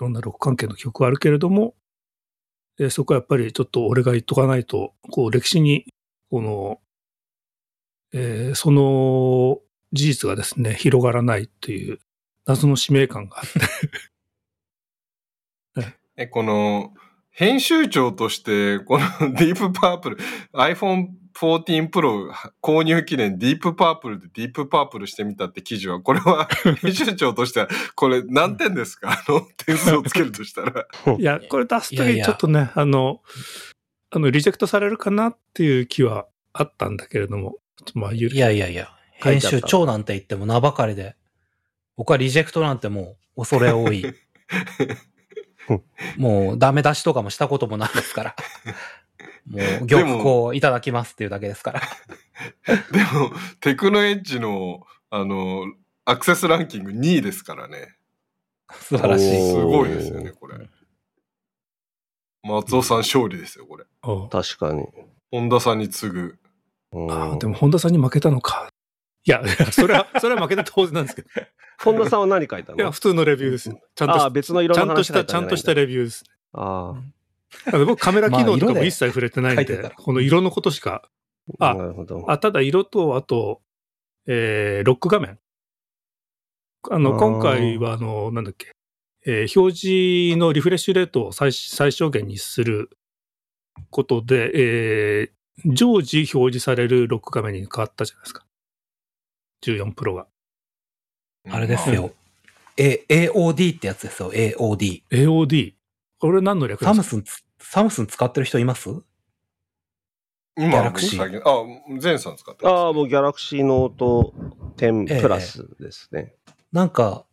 ろんなロック関係の曲はあるけれども、えーそこはやっぱりちょっと俺が言っとかないと、こう歴史に、この、えーその事実がですね、広がらないっていう謎の使命感があって、[LAUGHS] え、この、編集長として、この [LAUGHS] ディープパープル、iPhone 14 Pro 購入記念ディープパープルでディープパープルしてみたって記事は、これは [LAUGHS] 編集長としては、これ何点ですか？[LAUGHS] あの、点数をつけるとしたら。いや、これ出すときいやいや。ちょっとね、あの、あの、リジェクトされるかなっていう気はあったんだけれども、まあ、ゆいやいやいや、編集長なんて言っても名ばかりで、僕はリジェクトなんてもう恐れ多い。[LAUGHS] もうダメ出しとかもしたこともないですから。[LAUGHS] もう、玉子いただきますっていうだけですから。[LAUGHS] でも、テクノエッジの、あの、アクセスランキング2位ですからね。素晴らしい。すごいですよね、これ。松尾さん勝利ですよ、これ。確かに。本田さんに次ぐ。うんあーでも、本田さんに負けたのか。いや、それは、[LAUGHS] それは負けた当然なんですけど。本田さんは何書いたいや、の普通のレビューですよ。ちゃんとああ、した、別の色のちゃんとした、ちゃんとしたレビューです。あだから僕カメラ機能とかも一切触れてないんで、この色のことしか。あ、あなるほど。あ、ただ色と、あと、えー、ロック画面。あの、あー今回は、あの、なんだっけ、えー表示のリフレッシュレートを最最小限にすることで、えー常時表示されるロック画面に変わったじゃないですか。14プロが。あれですよ。A、AOD ってやつですよ、AOD。AOD。これ何の略ですか？サムスンつ、サムスン使ってる人います？今、ギャラクシーあ、ゼンさん使ってます、ああ、もうギャラクシーノート10プラスですね。なんか、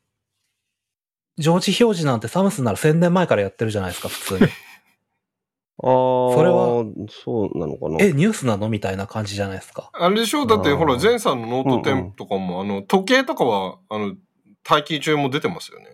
常時表示なんてサムスンなら1000年前からやってるじゃないですか、普通に。ああ、それは？そうなのかな？え、ニュースなのみたいな感じじゃないですか？あれでしょ？だって、ほら、ゼンさんのノートうんうん10とかも、あの、時計とかは、あの、待機中も出てますよね。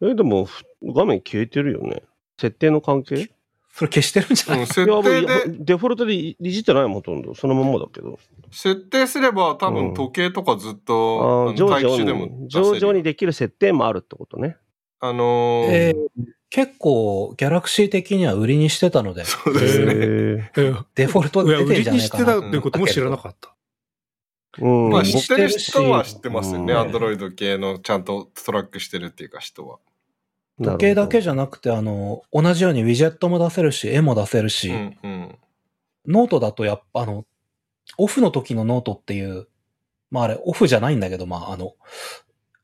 え、でも、ふ画面消えてるよね。設定の関係？いそれ消してるんじゃない？うん、設定で、デフォルトでいじってないもん、ほとんど。そのまんまだけど。設定すれば多うん分時計とかずっあと、あのあ待機中でもに、出せる上場にできる設定もあるってことね。あのーえー結構、ギャラクシー的には売りにしてたので、そうですね。デフォルト出てん売りにしてじゃないかな。たってことも知らなかった。うん。まあ、うん知ってる人は知ってますよね。うんアンドロイド系のちゃんとトラックしてるっていうか人は。時計だけじゃゃなくて、あの、同じようにウィジェットも出せるし、絵も出せるし、うんうん。ノートだとやっぱ、あの、オフの時のノートっていう、まああれ、オフじゃないんだけど、まああの、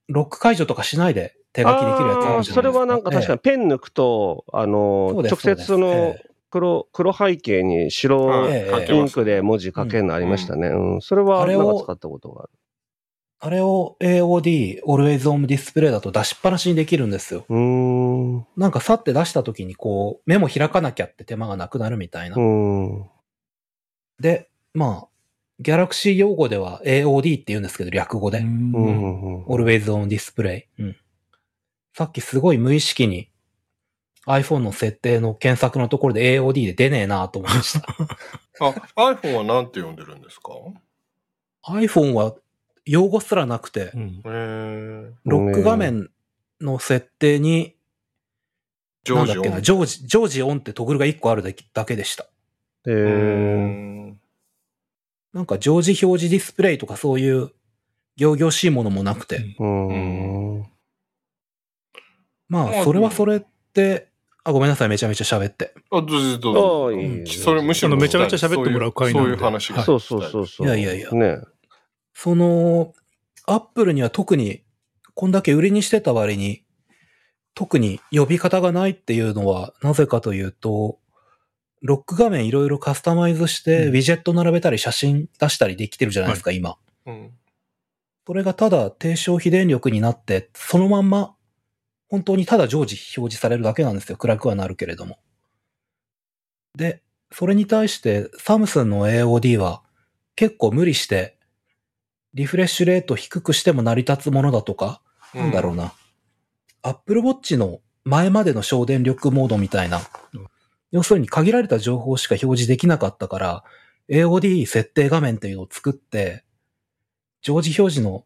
ロック解除とかしないで手書きできるやつあるじゃないですか。それはなんか確かにペン抜くと、あの、直接そのええ黒、黒背景に白インクで文字書けるのありましたね。うん。それはあれをなんか使ったことがある。あれを AOD、Always On Display だと出しっぱなしにできるんですよ。ん。うなんかさって出した時にこう、メモ開かなきゃって手間がなくなるみたいな。で、まあ、ギャラクシー用語では AOD って言うんですけど、略語で。うんうんうん。Always On Display。うん。さっきすごい無意識に iPhone の設定の検索のところで AOD で出ねえなと思いました。あ、iPhone は何て呼んでるんですか？iPhone は用語すらなくてう、んロック画面の設定に、ジョージオンなんだっけな、常時、常時オンってトグルが1個あるだけでした。えうーなんか常時表示ディスプレイとかそういう行々しいものもなくて。うーん。まあ、まあそれはそれって、あ、ごめんなさい、めちゃめちゃ喋って。あ、どうぞどうぞ。ああいいいいそれむしろめちゃめちゃ喋ってもらう回なんでそういうそういう話が。そうそうそうそう。いやいやいやね。その、アップルには特に、こんだけ売りにしてた割に、特に呼び方がないっていうのは、なぜかというと、ロック画面いろいろカスタマイズして、うんウィジェット並べたり写真出したりできてるじゃないですか、今。うんそれがただ低消費電力になって、そのまんま、本当にただ常時表示されるだけなんですよ。暗くはなるけれども。で、それに対して、サムスンの AOD は結構無理して、リフレッシュレート低くしても成り立つものだとか、なんだろうな。Apple Watch の前までの省電力モードみたいなうん。要するに限られた情報しか表示できなかったから、AOD 設定画面っていうのを作って、常時表示の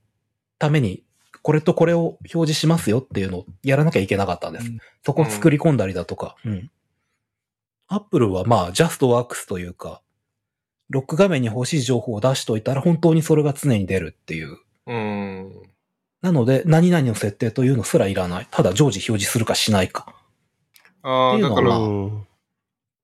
ために、これとこれを表示しますよっていうのをやらなきゃいけなかったんです。そこを作り込んだりだとか。うん。Apple はまあ、JustWorks というか、ロック画面に欲しい情報を出しといたら本当にそれが常に出るっていう。うん。なので、何々の設定というのすらいらない。ただ常時表示するかしないか。ああ、っていうのはだから、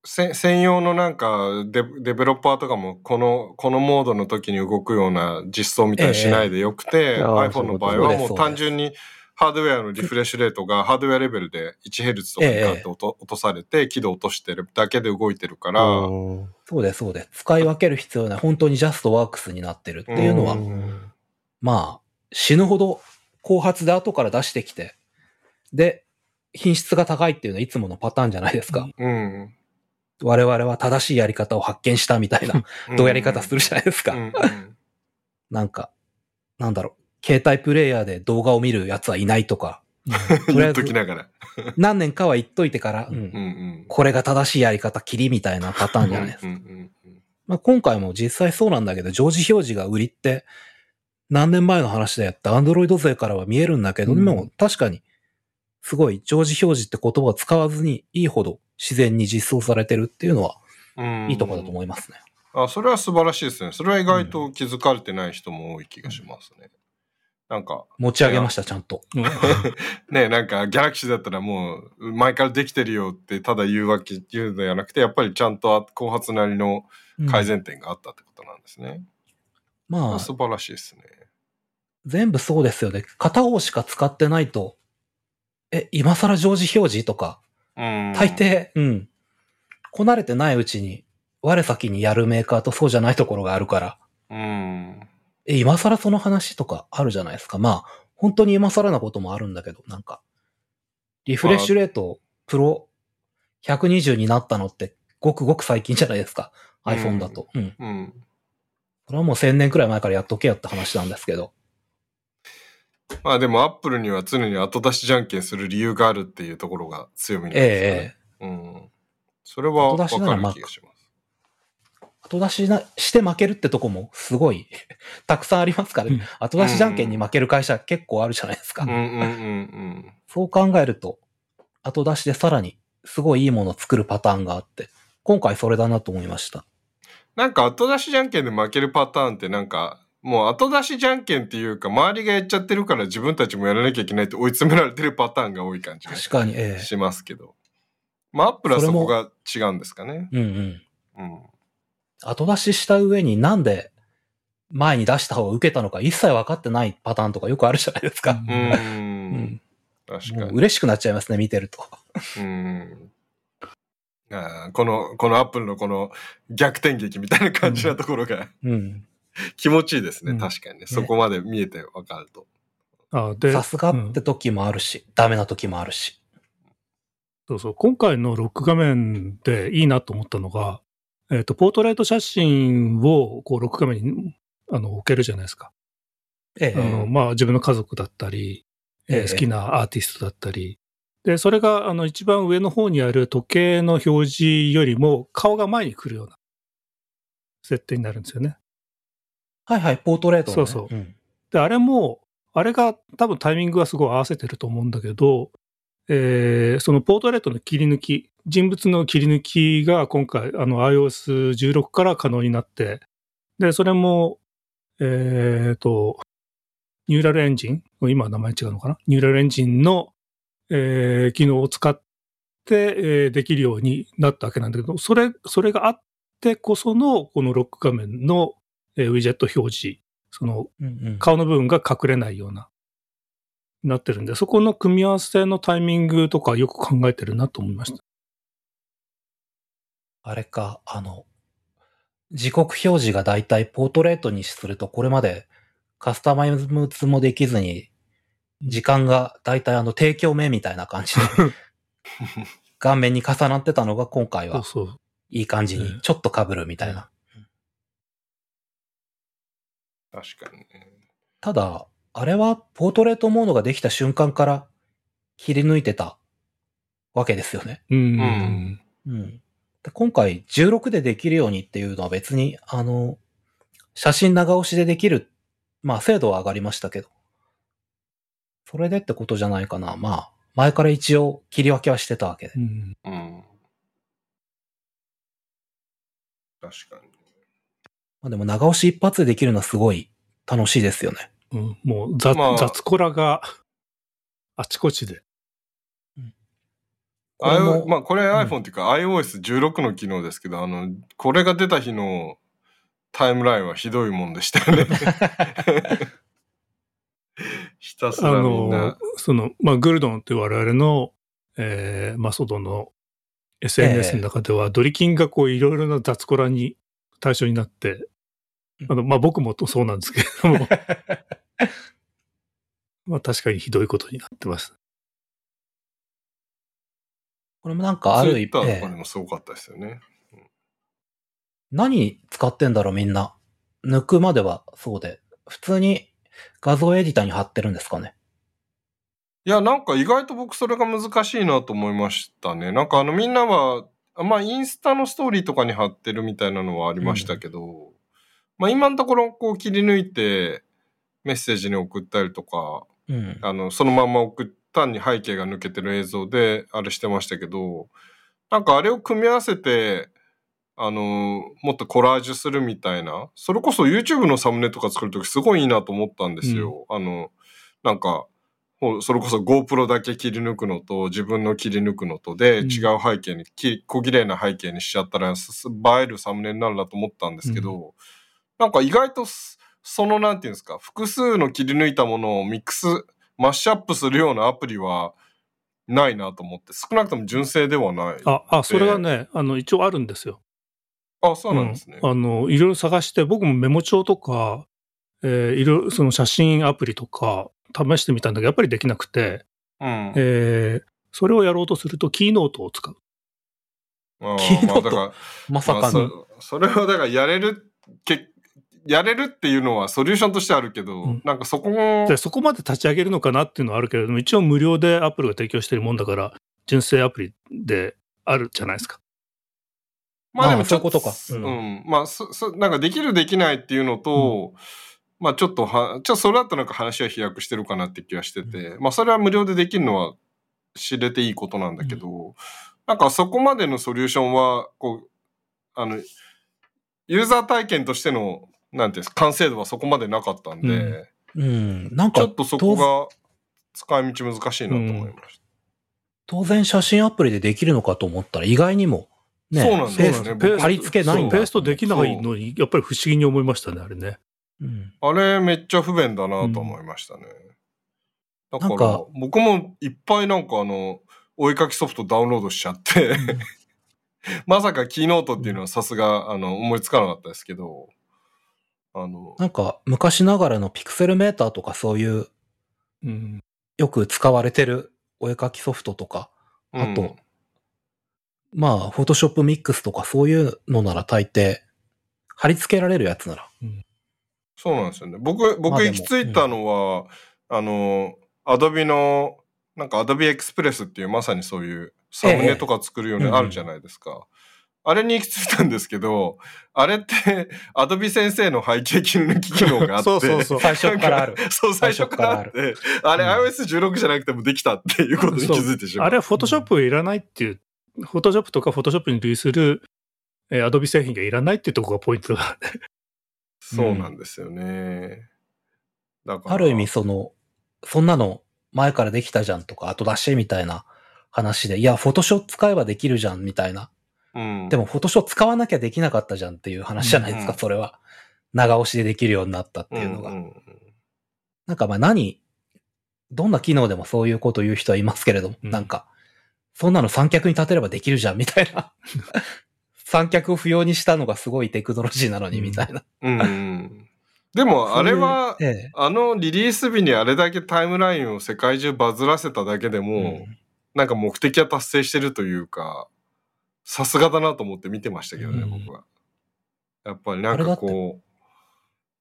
専用のなんかデ、デベロッパーとかも、この、このモードの時に動くような実装みたいにしないでよくて、ええああ iPhone の場合はもう単純に、ハードウェアのリフレッシュレートがハードウェアレベルで 1Hz とかにガッと落と落とされて、輝度落としてるだけで動いてるから、うんそうです、そうです。使い分ける必要ない。本当にジャストワークスになってるっていうのは、んまあ、死ぬほど後発で後から出してきて、で、品質が高いっていうのはいつものパターンじゃないですか。うん。我々は正しいやり方を発見したみたいな、[LAUGHS] どうやり方するじゃないですか。なんか、なんだろう、携帯プレイヤーで動画を見るやつはいないとか、[LAUGHS] 言っときながら。何年かは言っといてから。これが正しいやり方、キリみたいなパターンじゃないですか。まあ、今回も実際そうなんだけど、常時表示が売りって、何年前の話でやった Android 勢からは見えるんだけど、うんでも確かに、すごい常時表示って言葉を使わずにいいほど自然に実装されてるっていうのはうんいいところだと思いますね。あ、それは素晴らしいですね。それは意外と気づかれてない人も多い気がしますね。なんか、持ち上げました、ちゃんと。うん [LAUGHS] ね、なんか、ギャラクシーだったらもう、前からできてるよってただ言うわけ、言うのじゃなくて、やっぱりちゃんと後発なりの改善点があったってことなんですね。まあ、素晴らしいですね。全部そうですよね。片方しか使ってないと、え、今更常時表示とか、うん。大抵、うん。こなれてないうちに、我先にやるメーカーとそうじゃないところがあるから、うん。え、今更その話とかあるじゃないですか。まあ、本当に今更なこともあるんだけど、なんか、リフレッシュレート、プロ120になったのって、ごくごく最近じゃないですか。うん iPhone だと。うん。うん。それはもう1000年くらい前からやっとけよって話なんですけど。まあでも、アップルには常に後出しじゃんけんする理由があるっていうところが強みなんえですよね。えええ。うん。それは後わかる気がします。後出しなして負けるってとこもすごい [LAUGHS] たくさんありますから、ねうん後出しじゃんけんに負ける会社結構あるじゃないですか。うんうんうんうん。そう考えると、後出しでさらにすごいいいものを作るパターンがあって、今回それだなと思いました。なんか後出しじゃんけんで負けるパターンってなんか、もう後出しじゃんけんっていうか、周りがやっちゃってるから自分たちもやらなきゃいけないって追い詰められてるパターンが多い感じが確かに、ええしますけど。まあ、アップルはそこが違うんですかね。うんうん。うん。後出しした上になんで前に出した方が受けたのか一切分かってないパターンとかよくあるじゃないですか。う。うんん。確かに。嬉しくなっちゃいますね、見てると。うん。あーこの、このアップルのこの逆転劇みたいな感じなところがうん。[LAUGHS] 気持ちいいですね。うん確かにね。そこまで見えてわかると。あでさすがうんって時もあるし、ダメな時もあるし。そうそう。今回のロック画面でいいなと思ったのが、えっ、と、ポートレート写真をこうロック画面にあの置けるじゃないですか。ええあの、まあ自分の家族だったり、えーええ好きなアーティストだったり。で、それがあの一番上の方にある時計の表示よりも顔が前に来るような設定になるんですよね。はいはい、ポートレート、ね。そうそう。うん。で、あれも、あれが多分タイミングがすごい合わせてると思うんだけど、えーそのポートレートの切り抜き、人物の切り抜きが今回、あの iOS16 から可能になって、で、それも、えっ、と、ニューラルエンジン今名前違うのかな？ニューラルエンジンの、えー機能を使って、えーできるようになったわけなんだけど、それ、それがあってこその、このロック画面の、えーウィジェット表示、その顔の部分が隠れないような、なってるんで、そこの組み合わせのタイミングとかよく考えてるなと思いました。あれか、あの、時刻表示がだいたいポートレートにすると、これまでカスタマイズもできずに、時間がだいたいあの提供名みたいな感じで、[LAUGHS] 顔面に重なってたのが今回は。いい感じええにちょっと被るみたいな。確かにね。ただ、あれはポートレートモードができた瞬間から切り抜いてたわけですよね。うん。んうん。で今回16でできるようにっていうのは別に、あの、写真長押しでできる、まあ精度は上がりましたけど、それでってことじゃないかな。まあ、前から一応切り分けはしてたわけでう。ん。うん。確かに。まあ、でも長押し一発でできるのはすごい楽しいですよね。うんもう雑、まあ雑コラがあちこちで。これまあこれん iPhone っていうか iOS16 の機能ですけど、あの、これが出た日のタイムラインはひどいもんでしたよね。[LAUGHS] ひたすらみんな。その、まあ、グルドンっていう我々の、えー、マソドンの SNS の中では、ドリキンがこういろいろな雑コラに対象になって、あの、まあ、僕もそうなんですけれども、[LAUGHS] まあ、確かにひどいことになってます。これもなんかあるツイッター一方とかにもすごかったですよね。何使ってんだろうみんな。抜くまではそうで。普通に画像エディターに貼ってるんですかね。いや、なんか意外と僕それが難しいなと思いましたね。なんかあのみんなは、まあインスタのストーリーとかに貼ってるみたいなのはありましたけど、まあ今のところこう切り抜いてメッセージに送ったりとか、うん。あの、そのまんま送っ単に背景が抜けてる映像であれしてましたけど、なんかあれを組み合わせて、あの、もっとコラージュするみたいな、それこそ YouTube のサムネとか作るときすごいいいなと思ったんですよ。あの、なんか、それこそ GoPro だけ切り抜くのと自分の切り抜くのとでうん違う背景に、き小綺麗な背景にしちゃったら映えるサムネになるなと思ったんですけど、なんか意外とすそのなんていうんですか、複数の切り抜いたものをミックス、マッシュアップするようなアプリはないなと思って、少なくとも純正ではない。あ、あ、それはね、あの、一応あるんですよ。あ、そうなんですね。うんあの、いろいろ探して、僕もメモ帳とか、えーいろいろ、その写真アプリとか、試してみたんだけど、やっぱりできなくて、うん。えーそれをやろうとすると、キーノートを使う。キーノートまあまさかの。まあそそれはだからやれるけやれるっていうのはソリューションとしてあるけど、うん。なんかそこもで、そこまで立ち上げるのかなっていうのはあるけれども、一応無料でアップルが提供してるもんだから、純正アプリであるじゃないですか。まあでもちょっとういうことか。うん、まあそそなんかできるできないっていうのと、まあちょっとはちょっとそれだとなんか話は飛躍してるかなって気がしてて、まあそれは無料でできるのは知れていいことなんだけど、なんかそこまでのソリューションはこうあのユーザー体験としてのなんていうんですか完成度はそこまでなかったんで、うんうん。なんかちょっ、とそこが使い道難しいなと思いまし当然写真アプリでできるのかと思ったら、意外にも、ね、そうなんですねペース貼り付けないんだ。ペーストできないのに、やっぱり不思議に思いましたね、あれね。うん。た。あれめっちゃ不便だなと思いましたね。だからなんか僕もいっぱいなんかあのお絵かきソフトダウンロードしちゃって、[LAUGHS] まさかキーノートっていうのはさすがあの思いつかなかったですけど、あの、なんか、昔ながらのピクセルメーターとかそういう、うん。よく使われてるお絵描きソフトとか、あとうんまあ、フォトショップミックスとかそういうのなら大抵、貼り付けられるやつなら。そうなんですよね。僕、僕行き着いたのは、あの、アドビの、なんかアドビエクスプレスっていうまさにそういうサムネとか作るようにええあるじゃないですか。あれに行き着いたんですけど、あれって、アドビ先生の背景切り抜き機能があって、[LAUGHS] そうそうそう。最初からある。そう、最初からあって、あれうん iOS16 じゃなくてもできたっていうことに気づいてしまう。あれはフォトショップいらないっていう、フォトショップとかフォトショップに類する、えー、アドビ製品がいらないっていうところがポイントだ。そうなんですよね。だから。ある意味その、そんなの前からできたじゃんとか後出しみたいな話で、いや、フォトショー使えばできるじゃんみたいな。うん、でもフォトショー使わなきゃできなかったじゃんっていう話じゃないですか、うんそれは。長押しでできるようになったっていうのが。んんなんかまあ何、どんな機能でもそういうこと言う人はいますけれども、うんなんか、そんなの三脚に立てればできるじゃんみたいな。[LAUGHS] 三脚を不要にしたのがすごいテクノロジーなのにみたいな。うんうん。でもあれは、ええあのリリース日にあれだけタイムラインを世界中バズらせただけでも、うんなんか目的は達成してるというか、さすがだなと思って見てましたけどね、うん僕は。やっぱりなんかこう、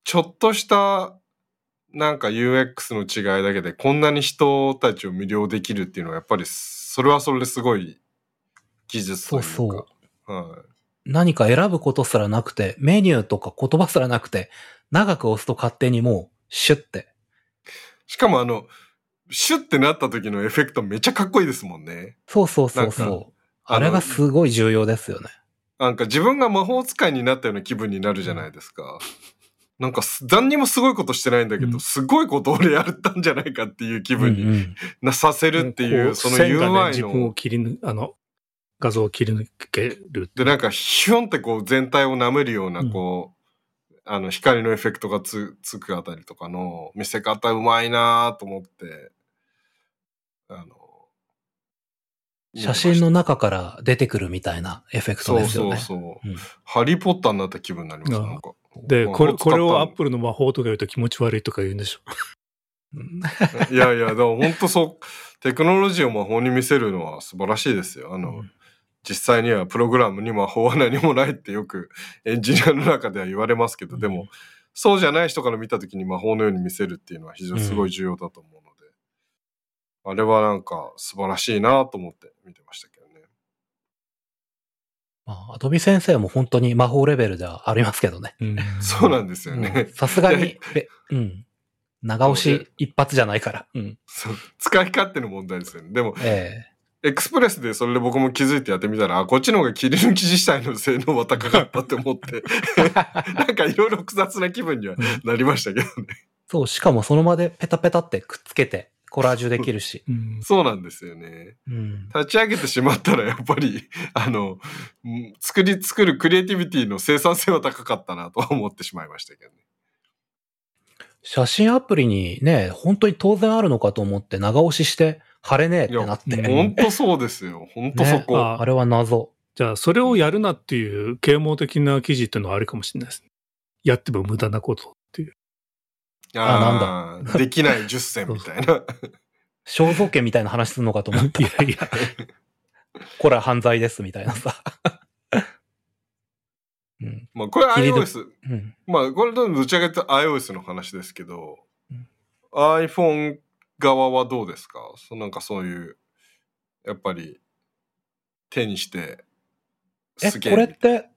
ちょっとしたなんか UX の違いだけでこんなに人たちを魅了できるっていうのはやっぱりそれはそれですごい技術というか。そうそう。はい何か選ぶことすらなくて、メニューとか言葉すらなくて、長く押すと勝手にもう、シュッて。しかもあの、シュッてなった時のエフェクトめっちゃかっこいいですもんね。そうそうそうそう。あれがすごい重要ですよね。なんか自分が魔法使いになったような気分になるじゃないですか。なんかす何にもすごいことしてないんだけど、うんすごいこと俺やったんじゃないかっていう気分にうんうんなさせるっていう、こその線がね UI 自分をの。切り抜、あの、画像を切り抜ける。で、なんかヒュンってこう全体を舐めるようなこう、あの光のエフェクトがつつくあたりとかの見せ方うまいなと思って。あの、写真の中から出てくるみたいなエフェクトそうですよね。そうそう。うんハリーポッターになった気分になります、なんか。で、これ、これをアッププルの魔法とか言うと気持ち悪いとか言うんでしょ。うんいやいや、でも本当そう、テクノロジーを魔法に見せるのは素晴らしいですよ。あの、実際にはプログラムに魔法は何もないってよくエンジニアの中では言われますけど、でも、そうじゃない人から見た時に魔法のように見せるっていうのは非常にすごい重要だと思うあれはなんか素晴らしいなと思って見てましたけどね。まあ、アドビ先生も本当に魔法レベルではありますけどね。うん [LAUGHS] そうなんですよね。さすがに、[LAUGHS] べうん。長押し一発じゃないから。うん。そう使い勝手の問題ですよね。でも、えエクスプレスでそれで僕も気づいてやってみたら、あ、こっちの方が切り抜き自体の性能は高かったって思って、[LAUGHS] なんかいろいろ複雑な気分にはなりましたけどね。そう、しかもその場でペタペタってくっつけてコラージュできるし。うんそうなんですよね。うん。立ち上げてしまったらやっぱり、[LAUGHS] あの、うん作り、作るクリエイティビティの生産性は高かったなとは思ってしまいましたけどね。写真アプリにね、本当に当然あるのかと思って長押しして、貼れねえってなって。いやほんとそうですよ。ほんとそこ。ねあれは謎。じゃあ、それをやるなっていう啓蒙的な記事っていうのはあるかもしれないですね。やっても無駄なことああ、なんだ。できない10選みたいな。[LAUGHS] 肖像権みたいな話すんのかと思って。いやいや。これは犯罪ですみたいなさ。[LAUGHS] うん、まあこれ iOS、うん、まあこれどちらかというと iOS の話ですけど、うん、iPhone 側はどうですか？そなんかそういうやっぱり手にしてえこれって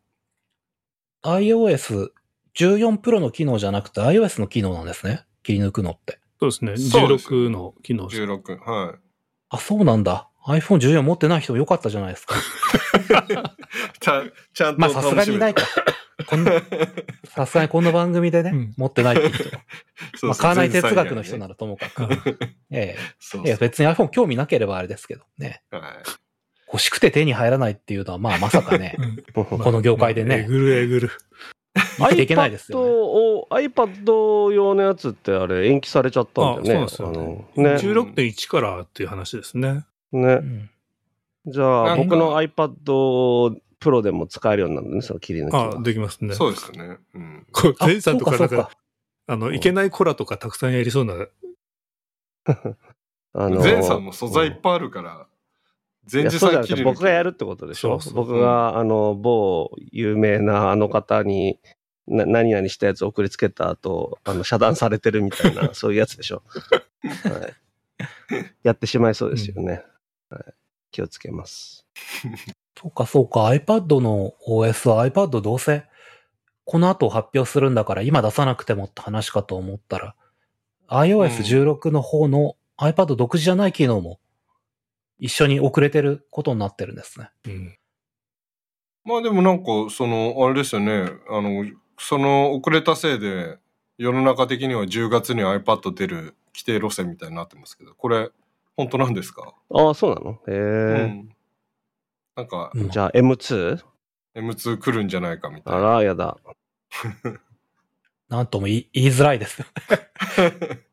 iOS 14プロの機能じゃなくて iOS の機能なんですね。切り抜くのって。そうですね。16の機能十六。16。はい。あ、そうなんだ。iPhone14 持ってない人よかったじゃないですか。[LAUGHS] ちゃちゃんと。まあさすがにいないか。こんな、さすがにこんな番組でね、うん、持ってないって人。[LAUGHS] そうまあ、買わない哲学の人ならともかく。ね、ええ [LAUGHS] そうそういや、別に iPhone 興味なければあれですけどね。はい欲しくて手に入らないっていうのは、まあまさかね、この業界でね。えぐるえぐる。生きていけないですよ、ね。iPad を iPad 用のやつってあれ延期されちゃったんだよね。あそうなんですよねね16.1からっていう話ですね。ねう。んじゃあ、僕の iPad Pro でも使えるようになるんですよ、切り抜きはあ。できますね。そうですね。うん。こう、あ前さんとかなんかあの、いけないコラとかたくさんやりそうな、[LAUGHS] あの前さんも素材いっぱいあるから、い前やそうじゃなく日僕がやるってことでしょ？そうそう僕が、あの、某有名なあの方に、な何々したやつ送りつけた後、あの、遮断されてるみたいな、[LAUGHS] そういうやつでしょ？はい、やってしまいそうですよね。はい、気をつけます。そうか、そうか。iPad の OS は iPad どうせ、この後発表するんだから今出さなくてもって話かと思ったら、iOS16 の方の iPad 独自じゃない機能も一緒に遅れてることになってるんですね。うん。まあでもなんか、その、あれですよね。あの、その遅れたせいで、世の中的には10月に iPad 出る規定路線みたいになってますけど、これ、本当なんですか？ああ、そうなの？へえ、うん。なんか、うんじゃあ M2? M2 来るんじゃないかみたいな。あら、やだ。[LAUGHS] なんとも言い言いづらいです。[LAUGHS]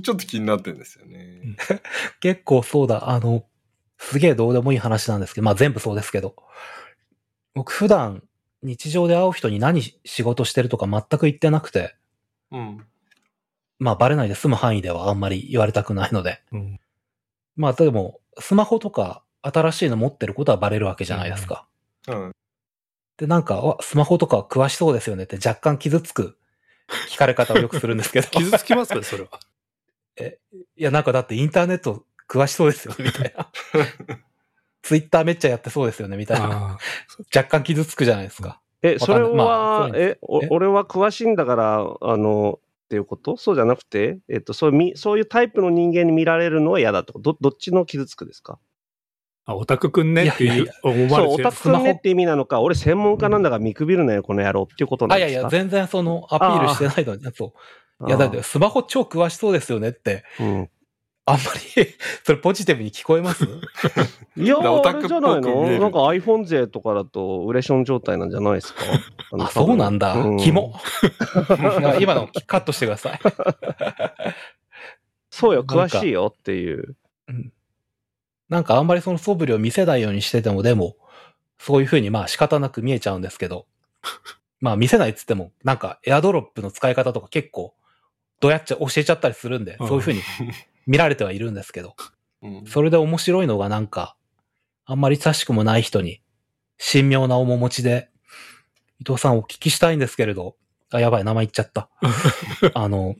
ちょっと気になってるんですよね。結構そうだ、あの、すげえどうでもいい話なんですけど、まあ全部そうですけど、僕普段日常で会う人に何仕事してるとか全く言ってなくて、うん。まあバレないで済む範囲ではあんまり言われたくないので、うん。まあでも、スマホとか新しいの持ってることはバレるわけじゃないですか。うん。で、なんか、わスマホとか詳しそうですよねって若干傷つく聞かれ方をよくするんですけど。[LAUGHS] 傷つきますかね、それは。いや、なんかだってインターネット詳しそうですよね、みたいな。[LAUGHS] ツイッターめっちゃやってそうですよね、みたいな。あ若干傷つくじゃないですか。え、それは、まあえ俺は詳しいんだから、あの、っていうこと？そうじゃなくて、えっと、そういうみそういうタイプの人間に見られるのは嫌だってこと？どどっちの傷つくですか？あ、オタクくんねっていういやいやいや。そう、思われてる。オタクくんねって意味なのか、俺専門家なんだから見くびるなよ、この野郎っていうことなんですか？あいやいや、全然そのアピールしてないのに、そう。いや、だってスマホ超詳しそうですよねって、うん。あんまり [LAUGHS] それポジティブに聞こえます？[LAUGHS] いやオタクじゃないの？なんか iPhone 勢とかだと、ウレション状態なんじゃないですか？の [LAUGHS] あ、そうなんだ。うん。キ今のカットしてください。そうよ、詳しいよっていう。なんかあんまりその素振りを見せないようにしてても、でも、そういう風にまあ仕方なく見えちゃうんですけど、まあ見せないっつっても、なんかエアドロップの使い方とか結構、どうやっちゃ、教えちゃったりするんで、うんそういう風に見られてはいるんですけど、うんそれで面白いのがなんか、あんまり親しくもない人に、神妙な面持ちで、伊藤さんお聞きしたいんですけれど、あ、やばい、名前言っちゃった。[LAUGHS] あの、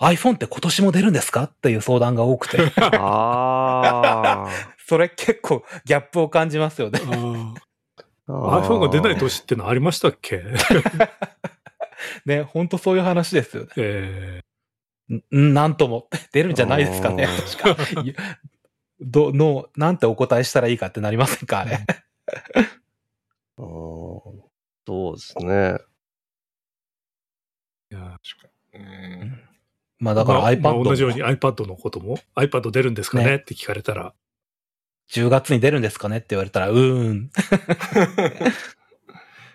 iPhone って今年も出るんですかっていう相談が多くて、あ [LAUGHS] それ結構ギャップを感じますよね。あ。iPhone が出ない年ってのありましたっけ？[LAUGHS] [LAUGHS] ね、ほんとそういう話ですよね。えんんなんとも、出るんじゃないですかね。確か。ど、の、なんてお答えしたらいいかってなりませんかあれ。[LAUGHS] あーそうですね。ーいやうんまあだからまあ iPad もまあ同じように iPad のことも iPad 出るんですかねねって聞かれたら、10月に出るんですかねって言われたら、うーん。[LAUGHS]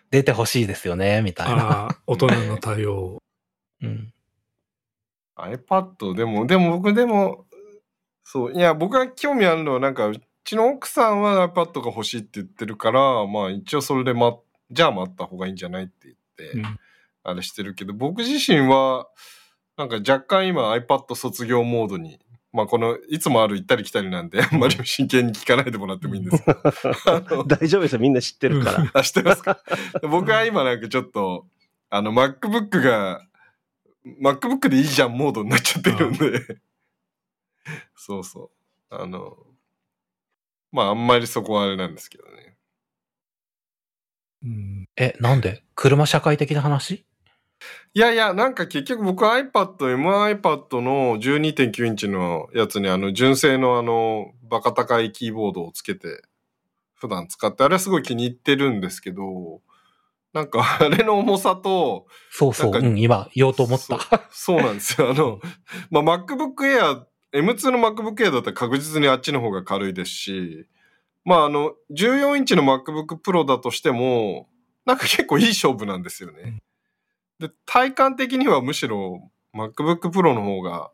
出てほしいですよね、みたいな。大人の対応。[LAUGHS] うん。iPad、でも、でも僕でも、そう、いや、僕が興味あるのは、なんか、うちの奥さんは iPad が欲しいって言ってるから、まあ一応それで待っ、じゃあ待った方がいいんじゃないって言って、うんあれしてるけど、僕自身は、なんか若干今 iPad 卒業モードに、まあこの、いつもある行ったり来たりなんで、あんまり真剣に聞かないでもらってもいいんですけど、[LAUGHS] 大丈夫ですよ。みんな知ってるから。あ、知ってますか？僕は今なんかちょっと、あの、MacBook が、MacBook でいいじゃんモードになっちゃってるんで、そうそう。あの、まああんまりそこはあれなんですけどね。うんえ、なんで？車社会的な話？いやいや、なんか結局僕は iPad、MiPad の12.9インチのやつにあの純正のあのバカ高いキーボードをつけて普段使って、あれはすごい気に入ってるんですけど、なんか [LAUGHS] あれの重さと、そうそう。うん、今言おうと思った。そうそうなんですよ。あの、[LAUGHS] まあ、MacBook Air、M2 の MacBook Air だったら確実にあっちの方が軽いですし、まあ、あの、14インチの MacBook Pro だとしても、なんか結構いい勝負なんですよね。で、体感的にはむしろ MacBook Pro の方が、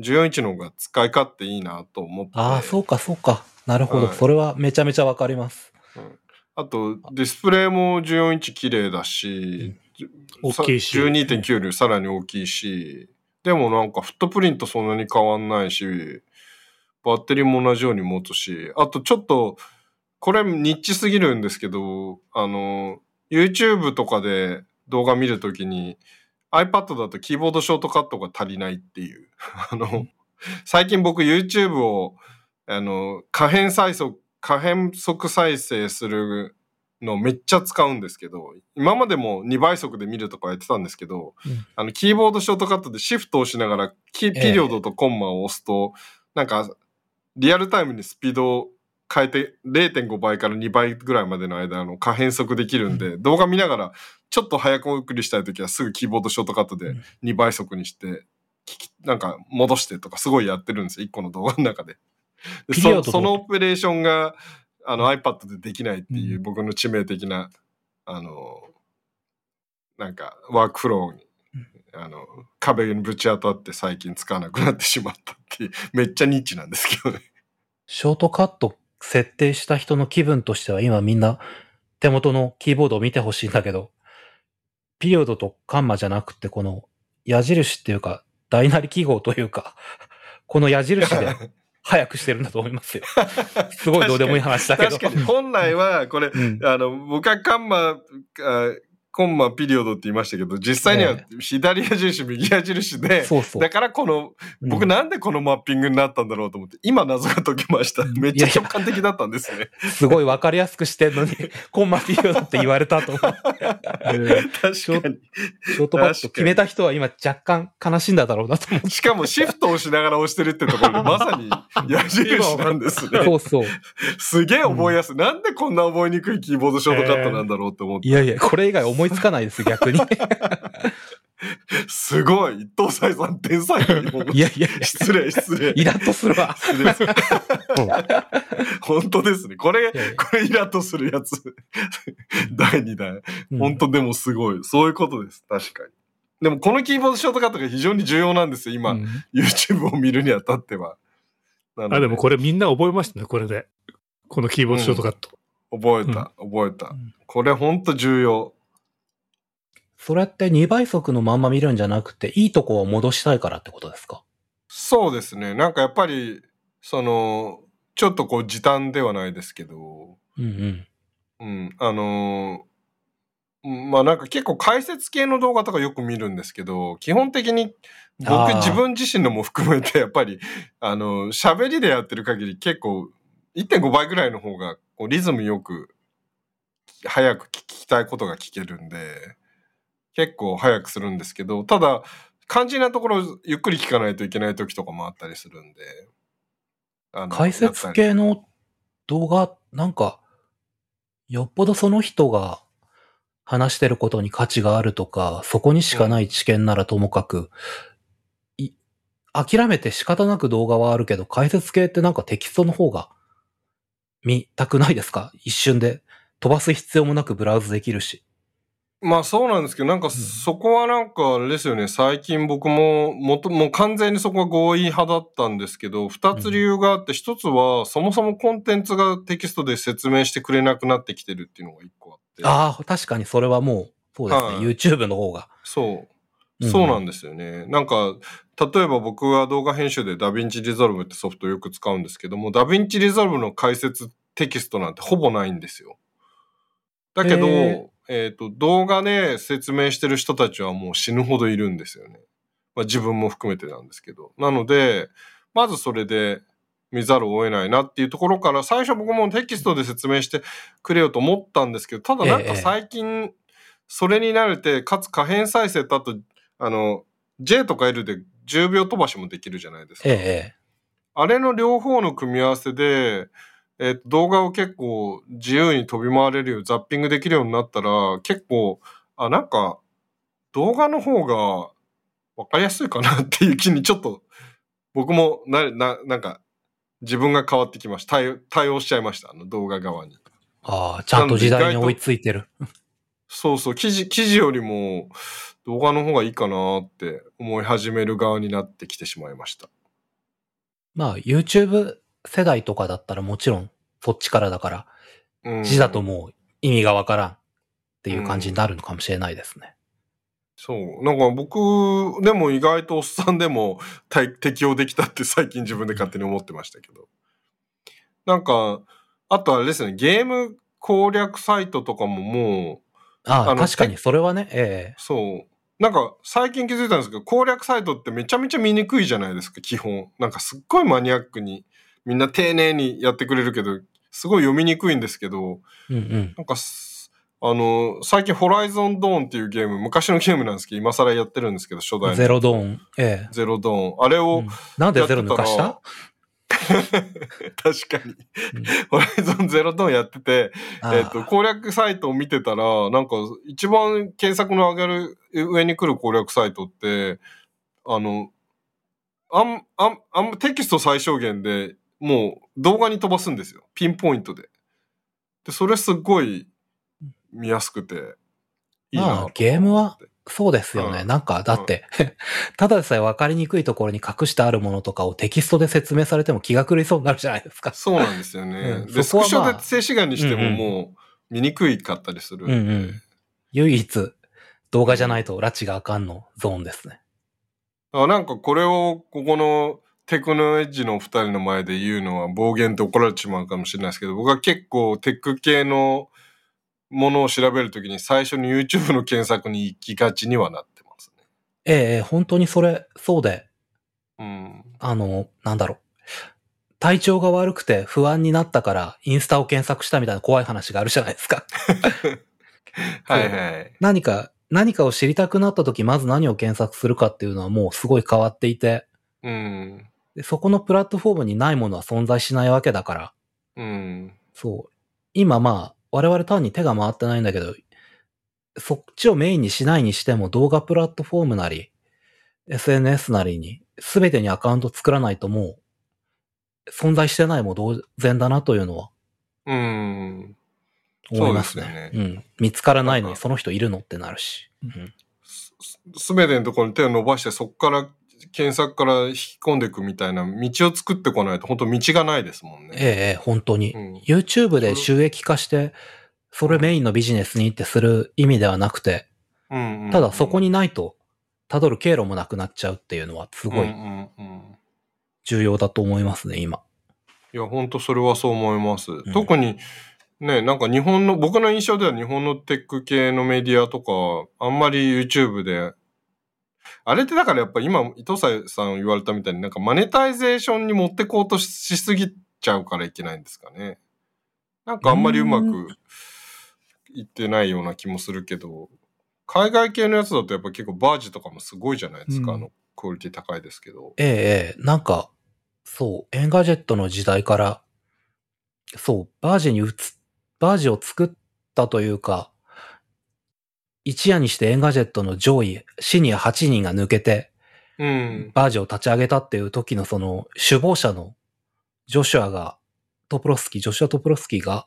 14インチの方が使い勝手いいなと思って。ああ、そうか、そうか。なるほど。はいそれはめちゃめちゃわかります。あと、ディスプレイも14インチ綺麗だし、大きいしさ12.9よりさらに大きいし、でもなんかフットプリントそんなに変わんないし、バッテリーも同じように持つし、あとちょっと、これニッチすぎるんですけど、あの、YouTube とかで動画見るときに iPad だとキーボードショートカットが足りないっていう。[LAUGHS] あの、最近僕 YouTube を、あの、可変再速、可変速再生するのめっちゃ使うんですけど、今までも2倍速で見るとかやってたんですけど、うん。あの、キーボードショートカットでシフトを押しながら、キピリオドとコンマを押すと、なんか、リアルタイムにスピードを変えて0.5倍から2倍ぐらいまでの間の可変速できるんで、動画見ながらちょっと早く送りしたいときはすぐキーボードショートカットでうん。2倍速にして、聞きなんか戻してとかすごいやってるんですよ、1個の動画の中で。でそそのオペレーションがあの iPad でできないっていううん。僕の致命的な、あの、なんかワークフローに、あの、壁にぶち当たって最近使わなくなってしまったっていう、[LAUGHS] めっちゃニッチなんですけどね。ショートカット設定した人の気分としては今みんな手元のキーボードを見てほしいんだけど、ピリオドとカンマじゃなくてこの矢印っていうか大なり記号というか、[LAUGHS] この矢印で [LAUGHS] 早くしてるんだと思いますよ。すごいどうでもいい話だけど。確かに本来はこれ、うんあの僕はカンマあコンマピリオドって言いましたけど実際にはえ左矢印右矢印で、そうそう。だからこの僕うん。なんでこのマッピングになったんだろうと思って今謎が解けました。めっちゃ直感的だったんですね。すごいわかりやすくしてんのに、コンマピリオドって言われたと思って。[LAUGHS] 確かに。ショートカット決めた人は今若干悲しんだだろうなと思って。しかもシフトをしながら押してるってところで [LAUGHS] まさに矢印なんですね。そうそう。すげえ覚えやすい、なんでこんな覚えにくいキーボードショートカットなんだろうって思って、いやいや、これ以外思いつかないです、逆に。すごい伊藤斎さん天才いやいやいや、失礼失礼イラッとするわ。本当ですね。これ、これイラッとするやつ。第2弾。うん本当でもすごい。そういうことです。確かに。でもこのキーボードショートカットが非常に重要なんですよ、今、うん YouTube を見るにあたっては。あ、でもこれみんな覚えましたね、これで。このキーボードショートカット。覚えた、覚えたん。これほんと重要。それって2倍速のまんま見るんじゃなくて、いいとこを戻したいからってことですか？そうですね。なんかやっぱり、その、ちょっとこう時短ではないですけど、うんうん。うん、あのまあなんか結構解説系の動画とかよく見るんですけど、基本的に僕自分自身のも含めてやっぱり、あの、喋りでやってる限り結構1.5倍ぐらいの方がこうリズムよく早く聞きたいことが聞けるんで、結構早くするんですけど、ただ肝心なところゆっくり聞かないといけない時とかもあったりするんで。あの解説系の動画、なんか、よっぽどその人が話してることに価値があるとか、そこにしかない知見ならともかく、い諦めて仕方なく動画はあるけど、解説系ってなんかテキストの方が見たくないですか？一瞬で飛ばす必要もなくブラウズできるし。まあそうなんですけど、なんかそこはなんかあれですよね、最近僕ももともう完全にそこは合意派だったんですけど、二つ理由があって、一つはそもそもコンテンツがテキストで説明してくれなくなってきてるっていうのが一個あって。ああ、確かにそれはもう、そうですね。はい YouTube の方が。そう。うんそうなんですよね。なんか、例えば僕は動画編集でダヴィンチリゾルブってソフトをよく使うんですけども、ダヴィンチリゾルブの解説テキストなんてほぼないんですよ。だけど、へえっ、と、動画で説明してる人たちはもう死ぬほどいるんですよね。まあ自分も含めてなんですけど。なので、まずそれで見ざるを得ないなっていうところから、最初僕もテキストで説明してくれよと思ったんですけど、ただなんか最近、それに慣れて、かつ可変再生とあと、あの、J とか L で10秒飛ばしもできるじゃないですか。えええあれの両方の組み合わせで、えっと動画を結構自由に飛び回れるよう、ザッピングできるようになったら、結構、あ、なんか、動画の方が分かりやすいかなっていう気にちょっと、僕もな、な、なんか、自分が変わってきました。対応対応しちゃいました。あの動画側に。ああ、ちゃんと時代に追いついてる。そうそう、記事、記事よりも動画の方がいいかなって思い始める側になってきてしまいました。まあ、YouTube 世代とかだったらもちろん、そっちからだから、うん字だともう意味がわからんっていう感じになるのかもしれないですね。そう。なんか僕、でも意外とおっさんでも対適用できたって最近自分で勝手に思ってましたけど。なんか、あとあれですね、ゲーム攻略サイトとかももう、ああ、確かにそれはね、えそう。なんか最近気づいたんですけど、攻略サイトってめちゃめちゃ見にくいじゃないですか、基本。なんかすっごいマニアックに、みんな丁寧にやってくれるけど、すごい読みにくいんですけど、えうんうん。なんかす、あの、最近ホライゾンドーンっていうゲーム、昔のゲームなんですけど、今更やってるんですけど、初代のゼロドーン。ええゼロドーン。あれを、うんなんでゼロ抜かしやた [LAUGHS] 確かに。ホライゾンゼロドーンやってて、あえっ、と、攻略サイトを見てたら、なんか、一番検索の上がる上に来る攻略サイトって、あの、あん、あん、あん、テキスト最小限でもう動画に飛ばすんですよ。ピンポイントで。で、それすっごい見やすくて、いいなとまあゲームはそうですよね。うんなんか、だって、[LAUGHS] ただでさえ分かりにくいところに隠してあるものとかをテキストで説明されても気が狂いそうになるじゃないですか。そうなんですよね。うんで、スクショで静止画にしてもうんうんもう見にくいかったりする。うんうん唯一、動画じゃないと拉致があかんのゾーンですね。あなんかこれをここのテクノエッジのお二人の前で言うのは暴言って怒られてしまうかもしれないですけど、僕は結構テック系のものを調べるときに最初に YouTube の検索に行きがちにはなってますね。ええええ、本当にそれ、そうで、うん。あの、なんだろう。体調が悪くて不安になったからインスタを検索したみたいな怖い話があるじゃないですか。[LAUGHS] はいはい。何か、何かを知りたくなった時、まず何を検索するかっていうのはもうすごい変わっていて、うん。でそこのプラットフォームにないものは存在しないわけだから、うん。そう。今まあ、我々単に手が回ってないんだけど、そっちをメインにしないにしても動画プラットフォームなり、SNS なりに、すべてにアカウント作らないともう、存在してないも同然だなというのはうん。思いますね。そうですようん。見つからないのにその人いるのってなるし。うん。すべてのところに手を伸ばして、そこから検索から引き込んでいくみたいな道を作ってこないと、本当道がないですもんね。ええええ、本当に。うん YouTube で収益化して、それメインのビジネスにってする意味ではなくて、うんうんただそこにないと、辿る経路もなくなっちゃうっていうのはすごい重要だと思いますね、今。いや、本当それはそう思います。ん特に、ね、なんか日本の、僕の印象では日本のテック系のメディアとか、あんまり YouTube で、あれってだからやっぱ今、伊藤さん言われたみたいになんかマネタイゼーションに持ってこうとししすぎちゃうからいけないんですかね。なんかあんまりうまくいってないような気もするけど、海外系のやつだとやっぱ結構バージとかもすごいじゃないですか。うんあの、クオリティ高いですけど。ええええ、なんか、そう、エンガジェットの時代から、そう、バージに移っ、バージを作ったというか、一夜にしてエンガジェットの上位、シニア8人が抜けて、うん。バージを立ち上げたっていう時のその首謀者のジョシュアが、トプロスキー、ジョシュア・トプロスキーが、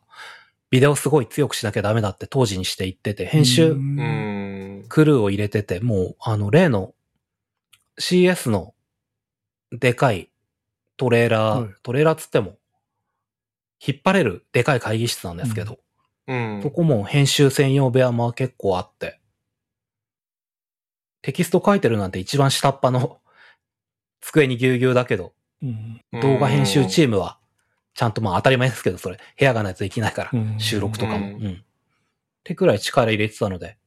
ビデオすごい強くしなきゃダメだって当時にして言ってて、編集。クルーを入れてて、もう、あの、例の CS のでかいトレーラー、はいトレーラーつっても、引っ張れるでかい会議室なんですけど、うん。そこも編集専用部屋も結構あって、テキスト書いてるなんて一番下っ端の [LAUGHS] 机にぎゅうぎゅうだけど、うん動画編集チームは、ちゃんとまあ当たり前ですけど、それ、部屋がないとできないから、うん収録とかも。うんうん。ってくらい力入れてたので、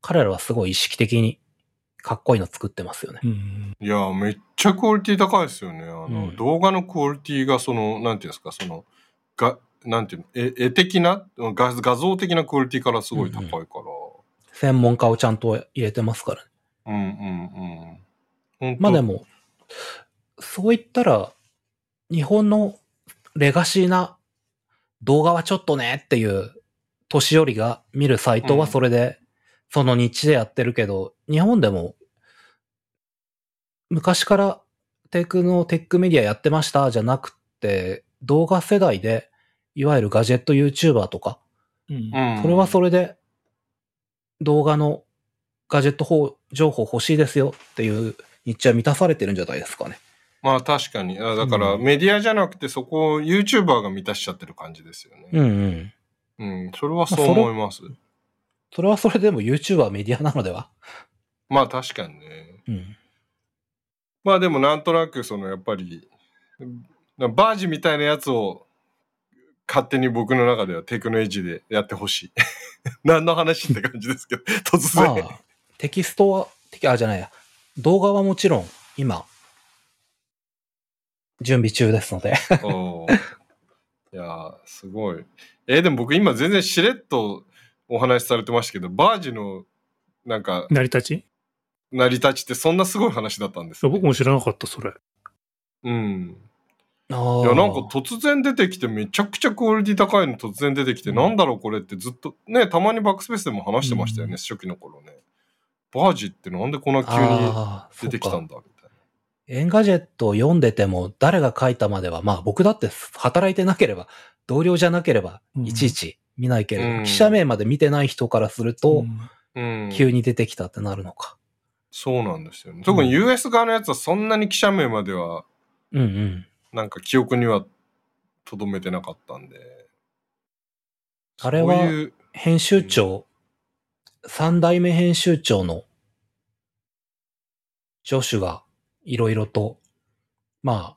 彼らはすごい意識的にかっこいいの作ってますよね。うんいや、めっちゃクオリティ高いですよね。あの、うん動画のクオリティが、その、なんていうんですか、その、が、なんていうの、絵絵的な？画、画像的なクオリティからすごい高いから。専門家をちゃんと入れてますからね。うんうんうん。まあで、も、そう言ったら、日本のレガシーな動画はちょっとねっていう年寄りが見るサイトはそれで、その日でやってるけど、日本でも、昔からテクのテックメディアやってましたじゃなくて、動画世代で、いわゆるガジェット YouTuber とか、うんうんそれはそれで、動画のガジェット法情報欲しいですよっていう日中は満たされてるんじゃないですかね。まあ確かに。あだから、うんメディアじゃなくて、そこを YouTuber が満たしちゃってる感じですようんね。うん。うん。それはそう思います。それはそれでも YouTuber はメディアなのでは？まあ確かにね。うん。まあでもなんとなくそのやっぱりバージみたいなやつを勝手に僕の中ではテクノエッジでやってほしい。[LAUGHS] 何の話って感じですけど、突然。ああ、テキストは、テキあ、じゃないや。動画はもちろん今、準備中ですので。いやーすごい。えーでも僕今全然しれっとお話しされてましたけど、バージのなんか成り立ち？成り立ちってそんなすごい話だったんです、ね。僕も知らなかった、それ。うん。あいや、なんか突然出てきて、めちゃくちゃクオリティ高いの突然出てきて、うんなんだろうこれってずっと、ね、たまにバックスペースでも話してましたよね、うん初期の頃ね。バージってなんでこんな急に出てきたんだみたいエンガジェットを読んでても、誰が書いたまでは、まあ僕だって働いてなければ、同僚じゃなければ、うんいちいち見ないけれど、うん記者名まで見てない人からすると、うんな。うん。急に出てきたってなるのか。そうなんですよね。特に US 側のやつはそんなに記者名までは、うんうん。なんか記憶には留めてなかったんで。あれは編集長、三代目編集長のジョシュがいろいろと、まあ、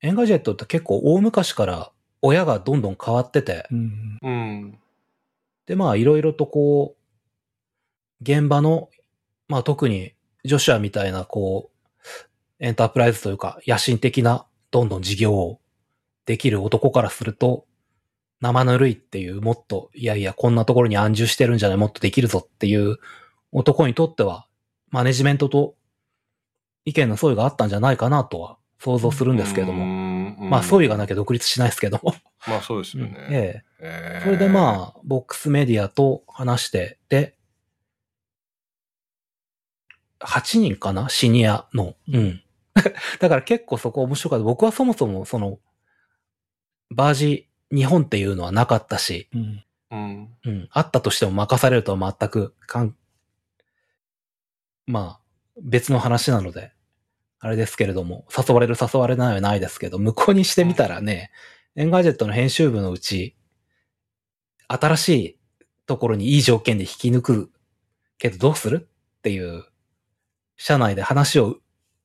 エンガジェットって結構大昔から親がどんどん変わってて、うんうん。でまあいろいろとこう、現場の、まあ特にジョシュアみたいなこう、エンタープライズというか野心的などんどん事業をできる男からすると、生ぬるいっていうもっと、いやいやこんなところに安住してるんじゃないもっとできるぞっていう男にとっては、マネジメントと意見の相違があったんじゃないかなとは想像するんですけれども。もまあ相違がなききゃ独立しないですけども。ゃ。まあそうですよね。ええ。えそれでまあ、ボックスメディアと話して、で、8人かな？シニアの。うん。[LAUGHS] だから結構そこ面白かった。僕はそもそもその、バージ日本っていうのはなかったし、うんあ、うん。うん。あったとしても任されるとは全くかん、まあ、別の話なので、あれですけれども、誘われる誘われないはないですけど、向こうにしてみたらね、エンガジェットの編集部のうち、新しいところにいい条件で引き抜くけどどうするっていう、社内で話を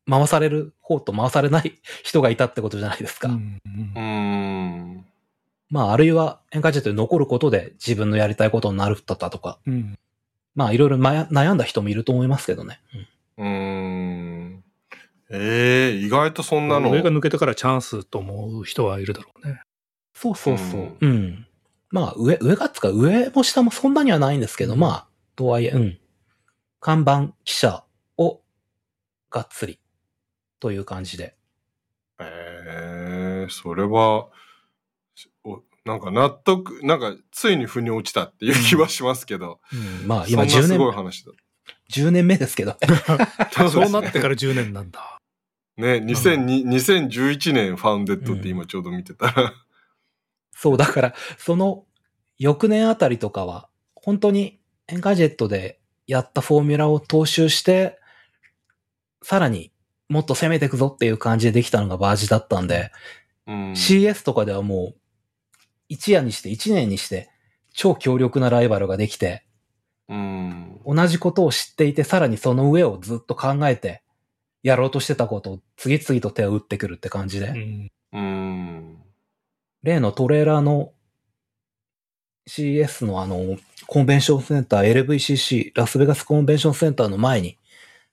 回される方と回されない人がいたってことじゃないですか。うんうーん。まあ、あるいはエンガジェットに残ることで自分のやりたいことになるったとか、うんまあ、いろいろ悩悩んだ人もいると思いますけどね。うんうーん。ええ意外とそんなの。上が抜けてからチャンスと思う人はいるだろうね。そうそうそう。うん。まあ、上、上がつか、上も下もそんなにはないんですけど、まあ、とはいえ、うん。看板記者をがっつりという感じで。ええそれは、おなんか納得、なんかついに腑に落ちたっていう気はしますけど。うん、まあ、今10そんなすごい年、話だ。10年目ですけど。[LAUGHS] そうなってから10年なんだ。ね、2002 2011年ファウンデッドって今ちょうど見てたら。[LAUGHS] そう、だから、その翌年あたりとかは、本当にエンガジェットでやったフォーミュラを踏襲して、さらにもっと攻めていくぞっていう感じでできたのがバージだったんで、うん。CS とかではもう、一夜にして、一年にして、超強力なライバルができて、うん。同じことを知っていて、さらにその上をずっと考えて、やろうとしてたことを次々と手を打ってくるって感じで、うんうん。例のトレーラーの CS のあの、コンベンションセンター、LVCC、ラスベガスコンベンションセンターの前に、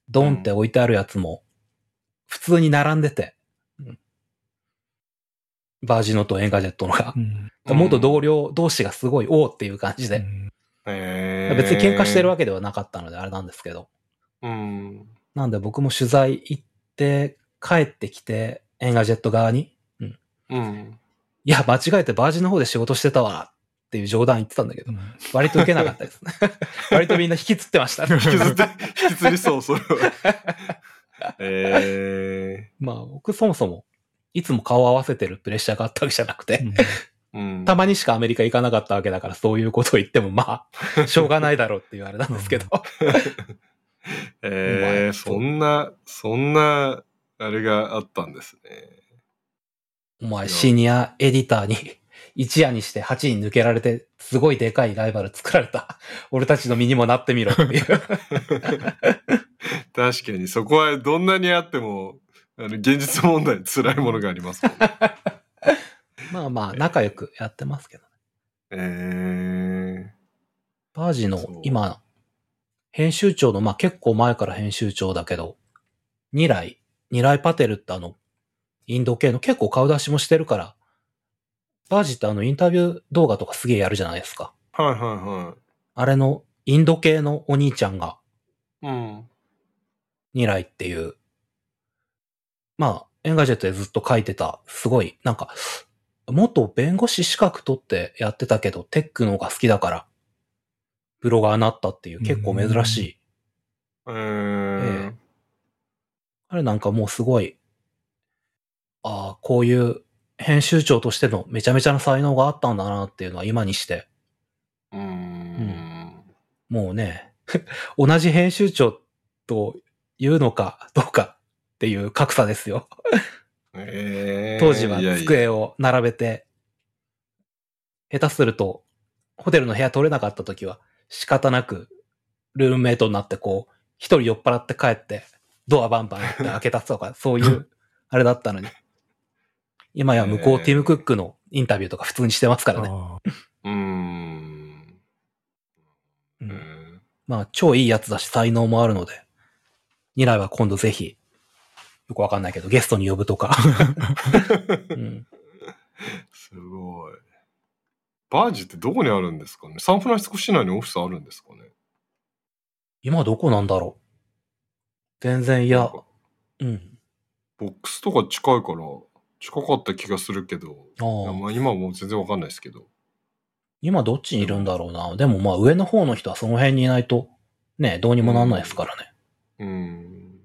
ドンって置いてあるやつも、普通に並んでて、うんバージのとエンガジェットのが、うん。元同僚同士がすごい、おーっていう感じで。うんええ別に喧嘩してるわけではなかったのであれなんですけど。うん。なんで僕も取材行って、帰ってきて、エンガジェット側に、うん。いや、間違えてバージンの方で仕事してたわっていう冗談言ってたんだけど、割と受けなかったですね。[LAUGHS] 割とみんな引きつってました。引きずって、引きずりそう、それは。え [LAUGHS] まあ僕そもそも、いつも顔を合わせてるプレッシャーがあったわけじゃなくて、えうん。たまにしかアメリカ行かなかったわけだから、そういうことを言ってもまあ、[LAUGHS] しょうがないだろうっていうあれなんですけど。[LAUGHS] ええそんな、そんな、あれがあったんですね。お前シニアエディターに一夜にして8人抜けられて、すごいでかいライバル作られた。[LAUGHS] 俺たちの身にもなってみろっていう。[LAUGHS] 確かに、そこはどんなにあっても、あの、現実問題辛いものがありますもんね。[LAUGHS] まあまあ、仲良くやってますけど。えバージの今、編集長の、まあ結構前から編集長だけど、ニライ、ニライパテルってあの、インド系の結構顔出しもしてるから、バージってあのインタビュー動画とかすげえやるじゃないですか。ー、はいはあれのインド系のお兄ちゃんが、いはい。うん。ニライっていう、まあ、エンガジェットでずっと書いてた、すごい、なんか、元弁護士資格取ってやってたけど、テックの方が好きだから、ブロガーになったっていう結構珍しい。ええーえあれなんかもうすごい、ああ、こういう編集長としてのめちゃめちゃな才能があったんだなっていうのは今にして、うーん。もうね、[LAUGHS] 同じ編集長というのかどうかっていう格差ですよ。えー当時は机を並べて、下手すると、ホテルの部屋取れなかった時は仕方なくルームメイトになってこう、一人酔っ払って帰って、ドアバンバンやって開けたとか、そういう、[LAUGHS] あれだったのに。今や向こうえーティム・クックのインタビューとか普通にしてますからね。うーん。んんまあ、超いいやつだし才能もあるので、未来は今度ぜひ、よくわかんないけど、ゲストに呼ぶとか。[LAUGHS] うんすごい。バージってどこにあるんですかね？サンフランシスコ市内にオフィスあるんですかね？今どこなんだろう全然、いやうん。ボックスとか近いから近かった気がするけど、あまあ今はもう全然わかんないですけど。今どっちにいるんだろうな。でもまあ上の方の人はその辺にいないと、ね、どうにもなんないですからね。うん。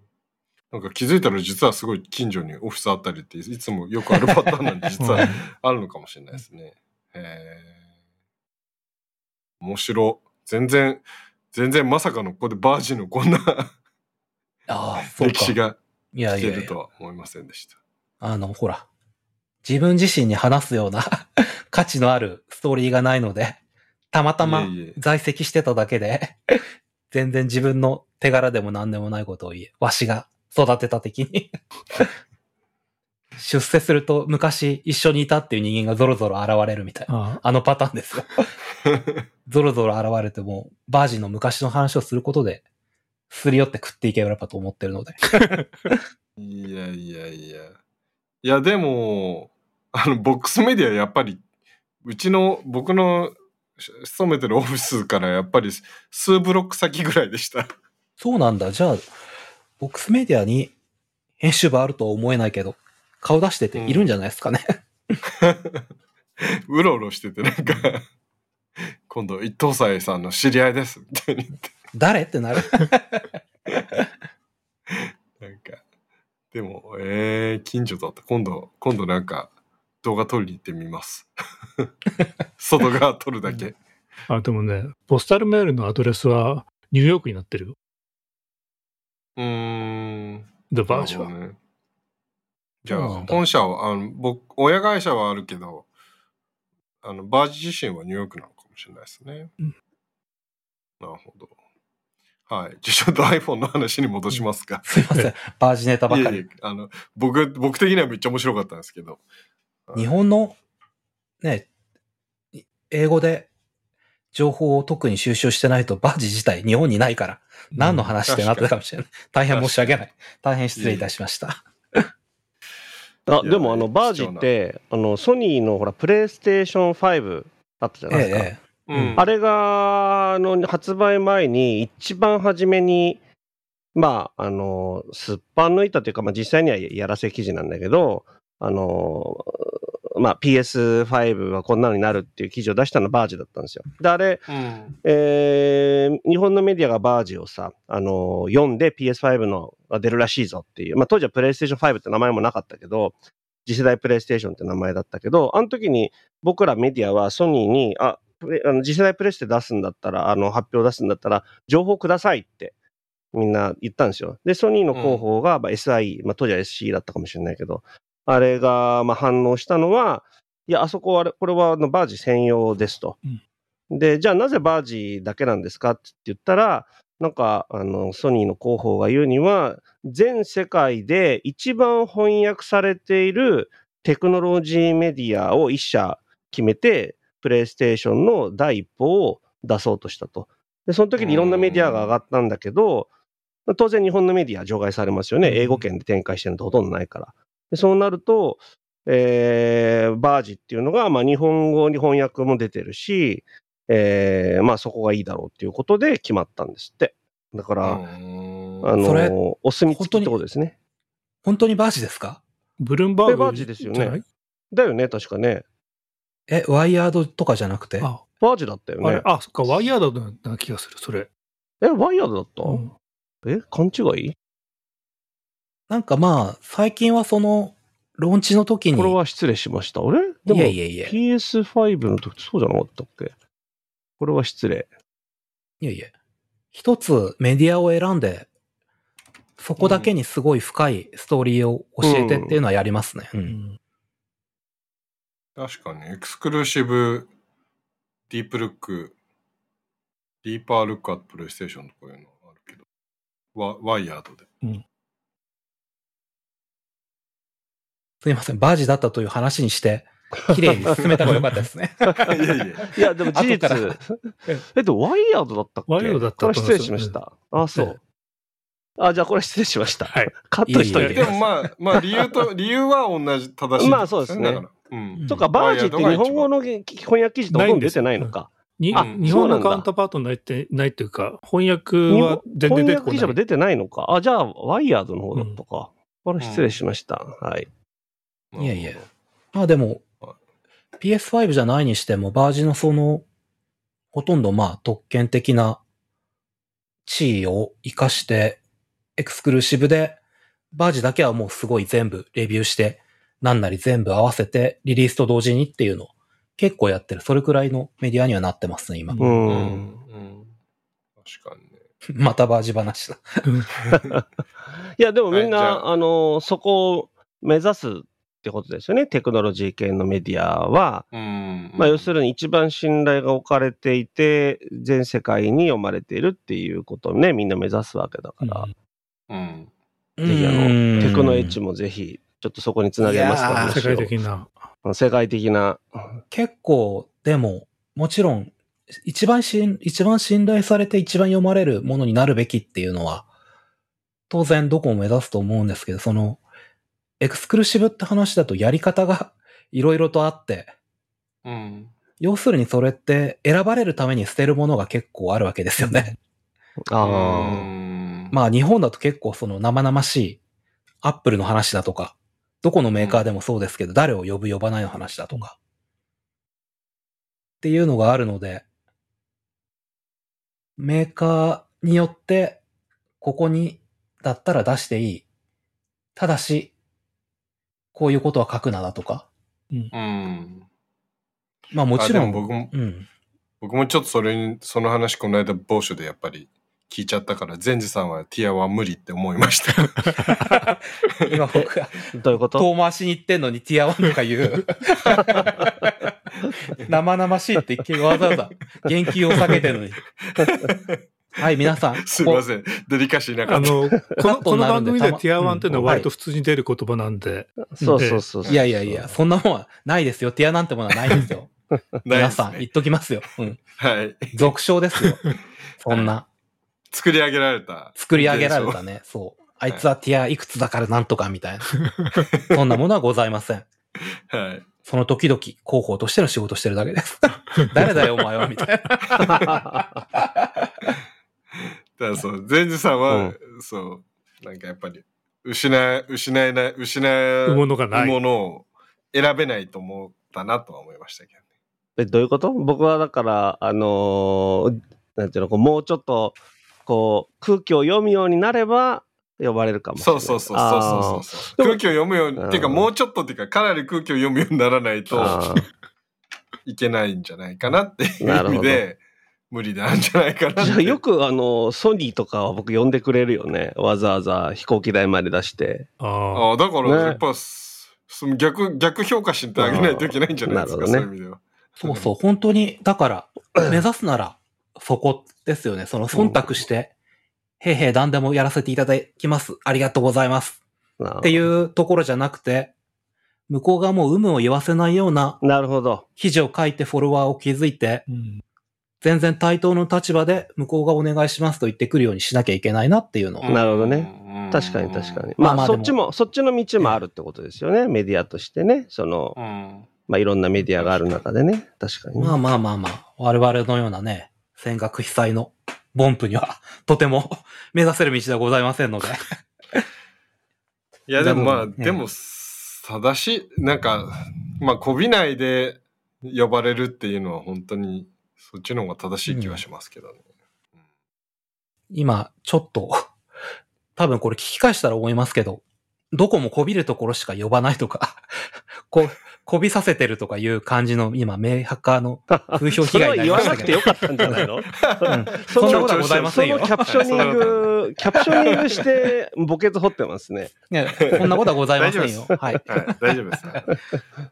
なんか気づいたら実はすごい近所にオフィスあったりっていつもよくあるパターンなんで実はあるのかもしれないですね。へえ。面白。全然、全然まさかのここでバージンのこんなああ、そうか。歴史が来てると。は思いませんでした。あの、ほら。自分自身に話すような [LAUGHS] 価値のあるストーリーがないので、たまたま在籍してただけで、全然自分の手柄でも何でもないことを言え、わしが育てた的に。[LAUGHS] 出世すると昔一緒にいたっていう人間がゾロゾロ現れるみたいな。ああのパターンですよ。ゾロゾロ現れても、バージンの昔の話をすることで、すり寄って食っていければと思ってるので。[LAUGHS] いやいやいや。いや、でも、あの、ボックスメディアやっぱり、うちの、僕の勤めてるオフィスからやっぱり数ブロック先ぐらいでした。そうなんだ。じゃあ、ボックスメディアに編集部あるとは思えないけど、顔出してているんじゃないですかね。[LAUGHS] うろうろしてて、なんか、今度、一等斎さんの知り合いです、みたいに言って。誰？ってなる。でも、えー、近所だった。今度、今度なんか、動画撮りに行ってみます。[LAUGHS] 外側撮るだけ。あ、でもね、ポスタルメールのアドレスはニューヨークになってるよ。うーん。The バージは。なるほどねじゃあ本社は、あの、僕、親会社はあるけど、あの、バージ自身はニューヨークなのかもしれないですね。うんなるほど。はい。じゃあちょっと iPhone の話に戻しますか。すいません。[LAUGHS] バージネタばかり。いえいえ、あの、僕、僕的にはめっちゃ面白かったんですけど。日本の、ね、英語で情報を特に収集してないとバージ自体日本にないから、何の話ってなってたかもしれない。大変申し訳ない。大変失礼いたしました。あ、いやでもあの、バージって、あの、ソニーのほら、プレイステーション5あったじゃないですか。ええ。うん。あれが、あの、発売前に、一番初めに、まあ、あの、すっぱん抜いたというか、まあ、実際にはやらせ記事なんだけど、あの、まあ、PS5 はこんなのになるっていう記事を出したのはバージだったんですよ。で、あれ、うん。えー日本のメディアがバージをさ、あの読んで PS5 のが出るらしいぞっていう、まあ、当時はプレイステーション5って名前もなかったけど、次世代プレイステーションって名前だったけど、あの時に僕らメディアはソニーに、あ、あの次世代プレステ出すんだったら、あの発表出すんだったら、情報くださいってみんな言ったんですよ。で、ソニーの広報が、まあ、SI、まあ、当時は SC だったかもしれないけど、あれがまあ反応したのは、いや、あそこはあれ、これはあのバージ専用ですと。で、じゃあなぜバージだけなんですかって言ったら、なんか、あの、ソニーの広報が言うには、全世界で一番翻訳されているテクノロジーメディアを一社決めて、プレイステーションの第一歩を出そうとしたと。で、その時にいろんなメディアが上がったんだけど、当然日本のメディア除外されますよね。英語圏で展開してるのってほとんどないから。でそうなると、えー、バージっていうのが、まあ、日本語に翻訳も出てるし、えー、まあそこがいいだろうっていうことで決まったんですって。だから、うんあのお墨付きってことですね。本当にバージですか？ブルームバーグえバージですよねだよね、確かね。え、ワイヤードとかじゃなくて？あ、バージだったよね。あれあ、そっか、ワイヤードな気がする、それ。え、ワイヤードだった、うんえ、勘違い？なんかまあ、最近はその、ローンチの時に、これは失礼しました。あれ？でもいえいえいえ、PS5 の時そうじゃなかったっけ？これは失礼。いえいえ、一つメディアを選んで、そこだけにすごい深いストーリーを教えてっていうのはやりますね。う。うんん確かに、エクスクルーシブ、ディープルック、ディーパールックアットプレイステーションとかいうのあるけど、ワワイヤードで。すいません、バージだったという話にして、綺麗に進めた方がよかったですね。[LAUGHS] いやいや。いや、でも事実え、でもワイヤードだったっけ？ワイヤードだったこれ失礼しました。あ、そう。あ、じゃあこれ失礼しました。はい。カットしといて。でもまあ、まあ理由と、理由は同じ、正しい、まあそうですねうん。とか、バージって日本語の翻訳記事ってほとんど出てないのか。にあ日本のカウンターパートないって、ないっていうか、翻訳は全然出てこない。翻訳記事も出てないのか。あ、じゃあ、ワイヤードの方だったか。これ失礼しました。はい。いやいやまあでもは、PS5 じゃないにしても、バージのその、ほとんどまあ特権的な地位を活かして、エクスクルーシブで、バージだけはもうすごい全部レビューして、なんなり全部合わせてリリースと同時にっていうのを結構やってる。それくらいのメディアにはなってますね、今。うんうん。うん。うん。確かにね。またバージ話だ。いや、でもみんな、ああの、そこを目指すってことですよね。テクノロジー系のメディアは。うん。まあ、要するに一番信頼が置かれていて、全世界に読まれているっていうことをね、みんな目指すわけだから、うん。ぜひあの、テクノエッジもぜひ、ちょっとそこにつなげますか世界的な。世界的な。結構、でも、もちろん、一番しん、一番信頼されて一番読まれるものになるべきっていうのは、当然どこも目指すと思うんですけど、その、エクスクルーシブって話だとやり方が [LAUGHS] いろいろとあって、うん。要するにそれって選ばれるために捨てるものが結構あるわけですよね。あうあ。んまあ日本だと結構その生々しいアップルの話だとか、どこのメーカーでもそうですけど、誰を呼ぶ呼ばないの話だとか、っていうのがあるので、メーカーによって、ここにだったら出していい。ただし、こういうことは書くなだとか。うん。まあもちろん、僕も、うん。僕もちょっとそれに、その話この間某所でやっぱり聞いちゃったから、善治さんはティアは無理って思いました。今僕が [LAUGHS] どういうこと？遠回しに行ってんのにティア1とか言う。[LAUGHS] 生々しいってわざわざ言及を避けてるのに。はい、皆さん。すいません。デリカシーなかった。あの、[LAUGHS] この、この番組でティア1っていうのは割とうん普通に出る言葉なんで、そうそうそうそう。いやいやいや、そんなもんはないですよ。ティアなんてものはないですよ。皆さん、言ねっときますよ。うん。はい。俗称ですよ。そんな。作り上げられた。作り上げられたね。そう。あいつはティアいくつだからなんとかみたいな。[LAUGHS] そんなものはございません。はい。その時々、広報としての仕事してるだけです。[LAUGHS] 誰だよ、お前は、みたいな。[LAUGHS] だからそう、善治さんは、そう、なんかやっぱり、失え、失えない、失えうものがない。ものを選べないと思ったなとは思いましたけどね。え、どういうこと？僕はだから、あのーなんていうの、こうもうちょっと、こう、空気を読むようになれば、呼ばれるかもしれない。そうそうそうそうそう空気を読むように、うんっていうかもうちょっとっていうか、かなり空気を読むようにならないと [LAUGHS] いけないんじゃないかなっていう意味で、無理なんじゃないかなよくあの、ソニーとかは僕呼んでくれるよね。わざわざ飛行機代まで出して。あああ、だから、ね。やっぱ、その逆、逆評価してあげないといけないんじゃないですか、ね。そういう意味では。そうそう、本当に、だから、[LAUGHS] 目指すなら、そこですよね。その、忖度して、へいへい何でもやらせていただきます。ありがとうございます。っっていうところじゃなくて、向こうがもう有無を言わせないようななるほど。記事を書いてフォロワーを築いて、うん全然対等の立場で向こうがお願いしますと言ってくるようにしなきゃいけないなっていうのを。なるほどねね確かに確かに。まあ、まあそっちも、そっちの道もあるってことですよね。メディアとしてね。その、うん。まあ、いろんなメディアがある中でね。確かにね。まあまあまあまあ、我々のようなね、戦学被災のボンプにはとても目指せる道ではございませんので。いや、でもまあ、でも正しい、なんか、まあ、こびないで呼ばれるっていうのは本当に、そっちの方が正しい気はしますけどね。今、ちょっと、多分これ聞き返したら思いますけど、どこもこびるところしか呼ばないとか、こ、こびさせてるとかいう感じの今、メーハッカーの風評被害になりましたけど。それは言わなくてよかったんじゃないの？[LAUGHS] うんそんなことはございまそせんよのキ。ャプショニング、キャプショニングして、墓穴掘ってますね。いやそんなことはございませんよ。[LAUGHS] はい。はい、大丈夫です。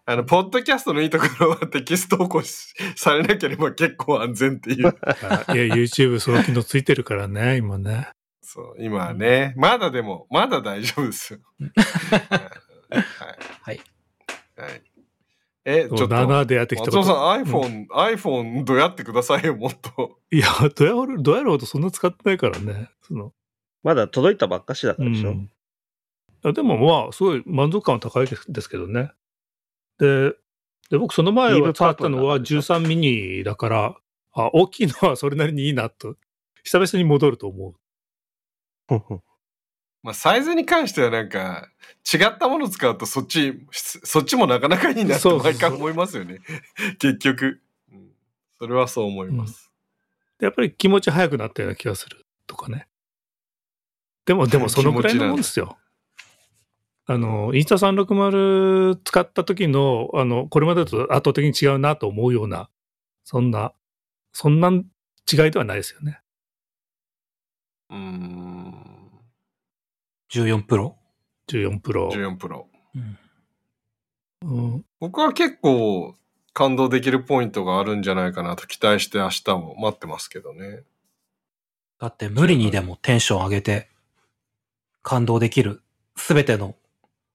あの、ポッドキャストのいいところはテキスト投稿しされなければ結構安全っていう。あいや、YouTube その機能ついてるからね、今ね。そう、今はね、まだでも、まだ大丈夫ですよ。[LAUGHS] はい。はい。はい。え、ちょっと。7でやってきた松尾さん、うん iPhone、iPhone どうやってくださいよ、もっと。いや、どうやろう、どうやろうとそんな使ってないからね。その、まだ届いたばっかしだかうらでしょ。ん。あでもまあ、すごい満足感は高いですですけどね。で、で僕その前は使ったのは13ミニだから、あ、大きいのはそれなりにいいなと、久々に戻ると思う。まあ、サイズに関してはなんか、違ったもの使うとそっち、そっちもなかなかいいなってそうそうそう毎回思いますよね。[LAUGHS] 結局、うん。それはそう思います。でやっぱり気持ち早くなったような気がするとかね。でも、でも [LAUGHS] そのくらいのもんですよ。あの、インスタ360使った時の、あの、これまでと圧倒的に違うなと思うような、そんな、そんな違いではないですよね。うーん。14プロ？14プロ。14プロ。うん。うん僕は結構感動できるポイントがあるんじゃないかなと期待して明日も待ってますけどね。だって無理にでもテンション上げて、感動できるすべての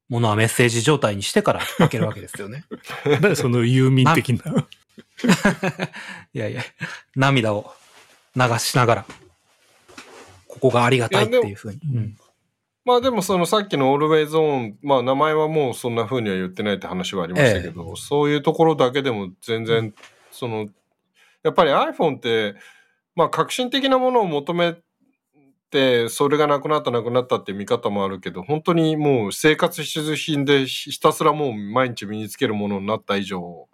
ものはメッセージ状態にしてから開けるわけですよね。[LAUGHS] 何そのユーミン的な？[LAUGHS] いやいや、涙を流しながら、ここがありがたいっていうふうに。うんまあでもそのさっきの Always On、まあ名前はもうそんな風には言ってないって話はありましたけど、そういうところだけでも全然、その、やっぱり iPhone って、まあ革新的なものを求めて、それがなくなったなくなったっていう見方もあるけど、本当にもう生活必需品でひたすらもう毎日身につけるものになった以上、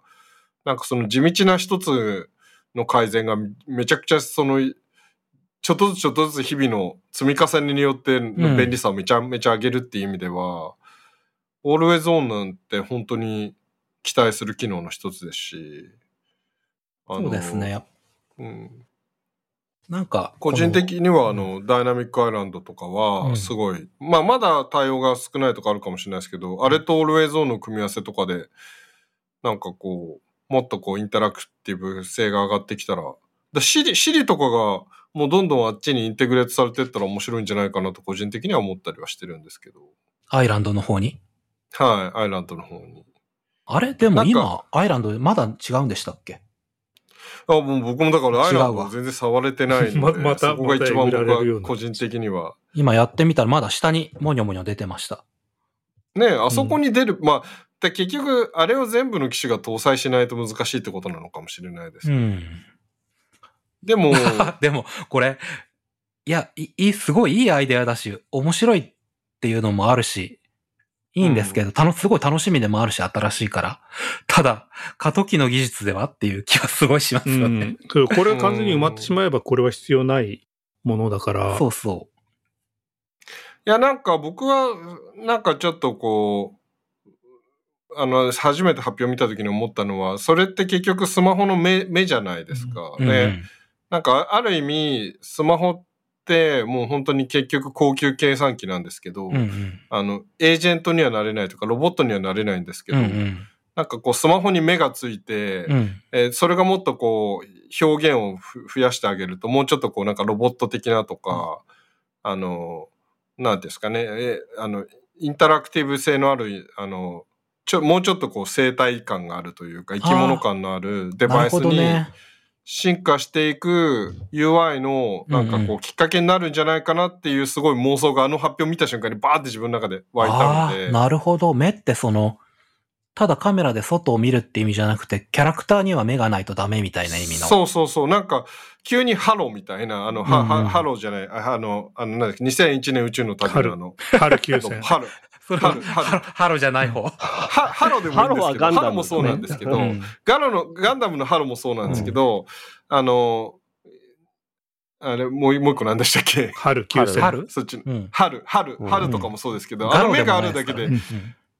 なんかその地道な一つの改善がめちゃくちゃそのちょっとずつちょっとずつ日々の積み重ねによっての便利さをめちゃめちゃ上げるっていう意味では、Always On なんて本当に期待する機能の一つですし、そうですね。。うん、なんか、個人的にはあこの、ダイナミックアイランドとかうはんすごい、まあまだ対応が少ないとかあるかもしれないですけど、あれと Always On の組み合わせとかで、なんかこう、もっとこうインタラクティブ性が上がってきたら、だシリ、シリとかがもうどんどんあっちにインテグレートされていったら面白いんじゃないかなと個人的には思ったりはしてるんですけど。アイランドの方に？はい、アイランドの方に。あれ？でも今、アイランドまだ違うんでしたっけ？あ、もう僕もだからアイランドは全然触れてないので、[LAUGHS] ままたそこが一番僕は個人的には。今やってみたらまだ下にもにょもにょ出てました。ねあそこに出る、まあ、で結局、あれを全部の機種が搭載しないと難しいってことなのかもしれないです。うん。でも、[LAUGHS] でも、これ、いや、いいい、すごいいいアイデアだし、面白いっていうのもあるし、いいんですけど、たの、すごい楽しみでもあるし、新しいから。ただ、過渡期の技術ではっていう気はすごいしますうよね。うこれが完全に埋まってしまえば、これは必要ないものだから。そうそいや、なんか僕は、なんかちょっとこう、あの、初めて発表見た時に思ったのは、それって結局スマホの目、目じゃないですか。う。うんで、なんかある意味、スマホってもう本当に結局高級計算機なんですけど、うんうん。あの、エージェントにはなれないとか、ロボットにはなれないんですけど、うんうん。なんかこうスマホに目がついて、うん。えーそれがもっとこう表現をふ増やしてあげるともうちょっとこうなんかロボット的なとか、あのなんていうんですかね、えーあのインタラクティブ性のあるあのちょもうちょっとこう生態感があるというか生き物感のあるデバイスにね。進化していく UI のなんかこうきっかけになるんじゃないかなっていうすごい妄想があの発表を見た瞬間にバーって自分の中で湧いたので。なるほど。目ってその、ただカメラで外を見るって意味じゃなくて、キャラクターには目がないとダメみたいな意味の。そうそうそう。なんか、急にハローみたいな、あの、は、うんうんはハローじゃない、ああの、あの、なんだっけ、2001年宇宙の旅のあの、春9000。ハロー。[LAUGHS] それは春春ハロハロじゃない方。は、ハローでもいいんですけど、ハローはガンダムハローもそうなんですけど、うんガロの、ガンダムのハローもそうなんですけど、あの、あれ、もう、もう一個何でしたっけ？春9000。春？そっちの。うん。春、春、うん春とかもそうですけど、あの目があるだけでう、ん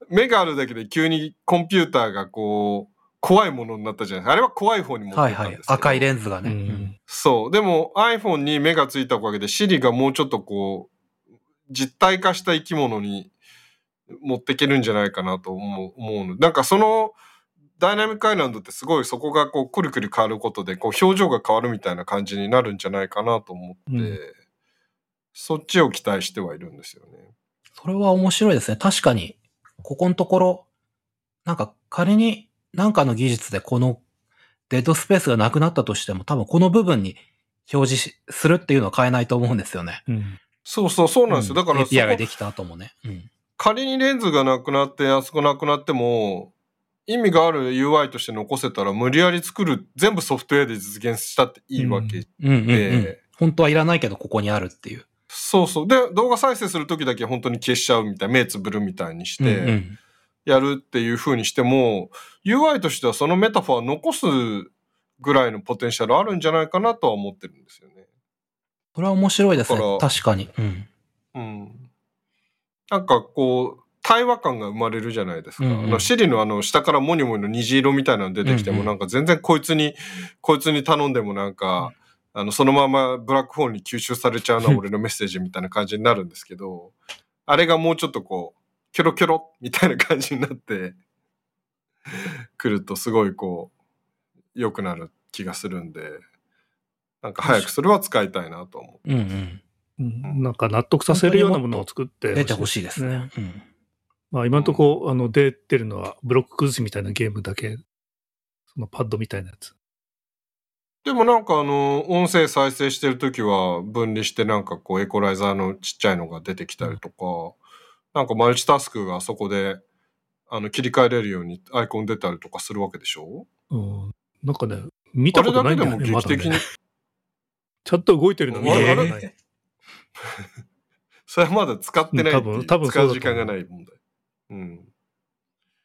目があるだけで急にコンピューターがこう、怖いものになったじゃないですか。あれは怖い方に持ってはいはいったんですけ。ど。赤いレンズがね。ううんんそう。でも iPhone に目がついたおかげで Siri がもうちょっとこう、実体化した生き物に持っていけるんじゃないかなと思う思うの。なんかそのダイナミックアイランドってすごいそこがこうくるくる変わることでこう表情が変わるみたいな感じになるんじゃないかなと思って、うんそっちを期待してはいるんですよね。それは面白いですね。確かに、ここのところ、なんか仮になんかの技術でこのデッドスペースがなくなったとしても、多分この部分に表示しするっていうのは変えないと思うんですよね。うんそうそうそうなんですよ。だからエそこピアができた後もね。うん。仮にレンズがなくなってあそこなくなっても意味がある UI として残せたら無理やり作る全部ソフトウェアで実現したっていいわけうんうんうん。で本当はいらないけどここにあるっていう。そうそう。で、動画再生するときだけ本当に消しちゃうみたい、目つぶるみたいにしうんうて、んやるっていう風にしても、UI としてはそのメタファー残すぐらいのポテンシャルあるんじゃないかなとは思ってるんですよね。それは面白いですね。確かに。うん。うん。なんかこう、対話感が生まれるじゃないですか。うんうんあの、シリのあの、下からモニモニの虹色みたいなの出てきても、うんうんなんか全然こいつに、こいつに頼んでもなんか、あの、そのままブラックホールに吸収されちゃうのは [LAUGHS] 俺のメッセージみたいな感じになるんですけど、あれがもうちょっとこう、キョロキョロみたいな感じになって、くるとすごいこう、良くなる気がするんで、なんか早くそれは使いたいなと思う。うんうん。うんなんか納得させるようなものを作って出てほしいですね。うん。まあ今のところ、あの、出てるのはブロック崩しみたいなゲームだけ、そのパッドみたいなやつ。でもなんかあの、音声再生してるときは分離してなんかこうエコライザーのちっちゃいのが出てきたりとか、なんかマルチタスクがそこであの切り替えれるようにアイコン出たりとかするわけでしょ？うん。なんかね、見たことないんだよね、あれだけでも劇的にね。ちゃんと動いてるの見たことない。[LAUGHS] それはまだ使ってない多分多分使そう時間がない問題。うん。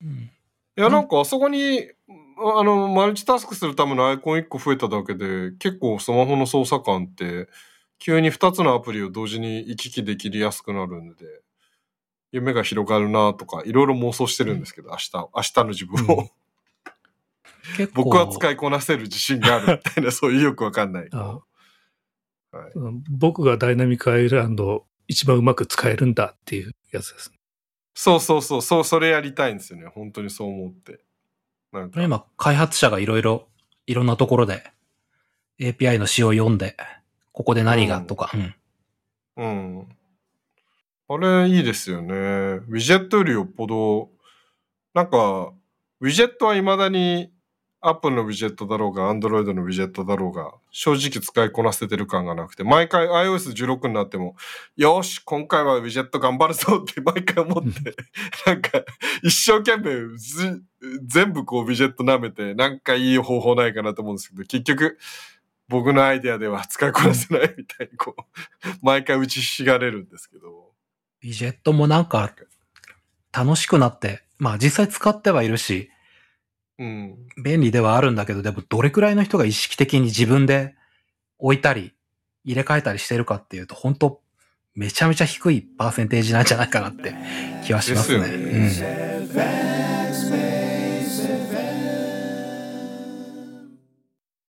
うんいや、なんかあそこに、あの、マルチタスクするためのアイコン1個増えただけで、結構スマホの操作感って、急に2つのアプリを同時に行き来できやすくなるんで、夢が広がるなとか、いろいろ妄想してるんですけど、明日、明日の自分を。[LAUGHS] 結構。僕は使いこなせる自信があるみたいな、そういうよくわかんない。あはいうん僕がダイナミックアイランドを一番うまく使えるんだっていうやつです。そうそうそう、そう、それやりたいんですよね。本当にそう思って。なんか、今、開発者がいろいろ、いろんなところで API の仕様を読んで、ここで何がとか、うん。うん。あれ、いいですよね。ウィジェットよりよっぽど、なんか、ウィジェットは未だに、アップルのウィジェットだろうが、アンドロイドのウィジェットだろうが、正直使いこなせてる感がなくて、毎回 iOS16 になっても、よし、今回はウィジェット頑張るぞって [LAUGHS] 毎回思って、なんか、一生懸命ず、全部こうウィジェット舐めて、なんかいい方法ないかなと思うんですけど、結局、僕のアイデアでは使いこなせないみたいに、こう、[LAUGHS] 毎回打ちひしがれるんですけど。ウィジェットもなんか、楽しくなって、まあ実際使ってはいるし、うん。便利ではあるんだけど、でもどれくらいの人が意識的に自分で置いたり、入れ替えたりしてるかっていうと、本当めちゃめちゃ低いパーセンテージなんじゃないかなって気はしますね。ですよねうん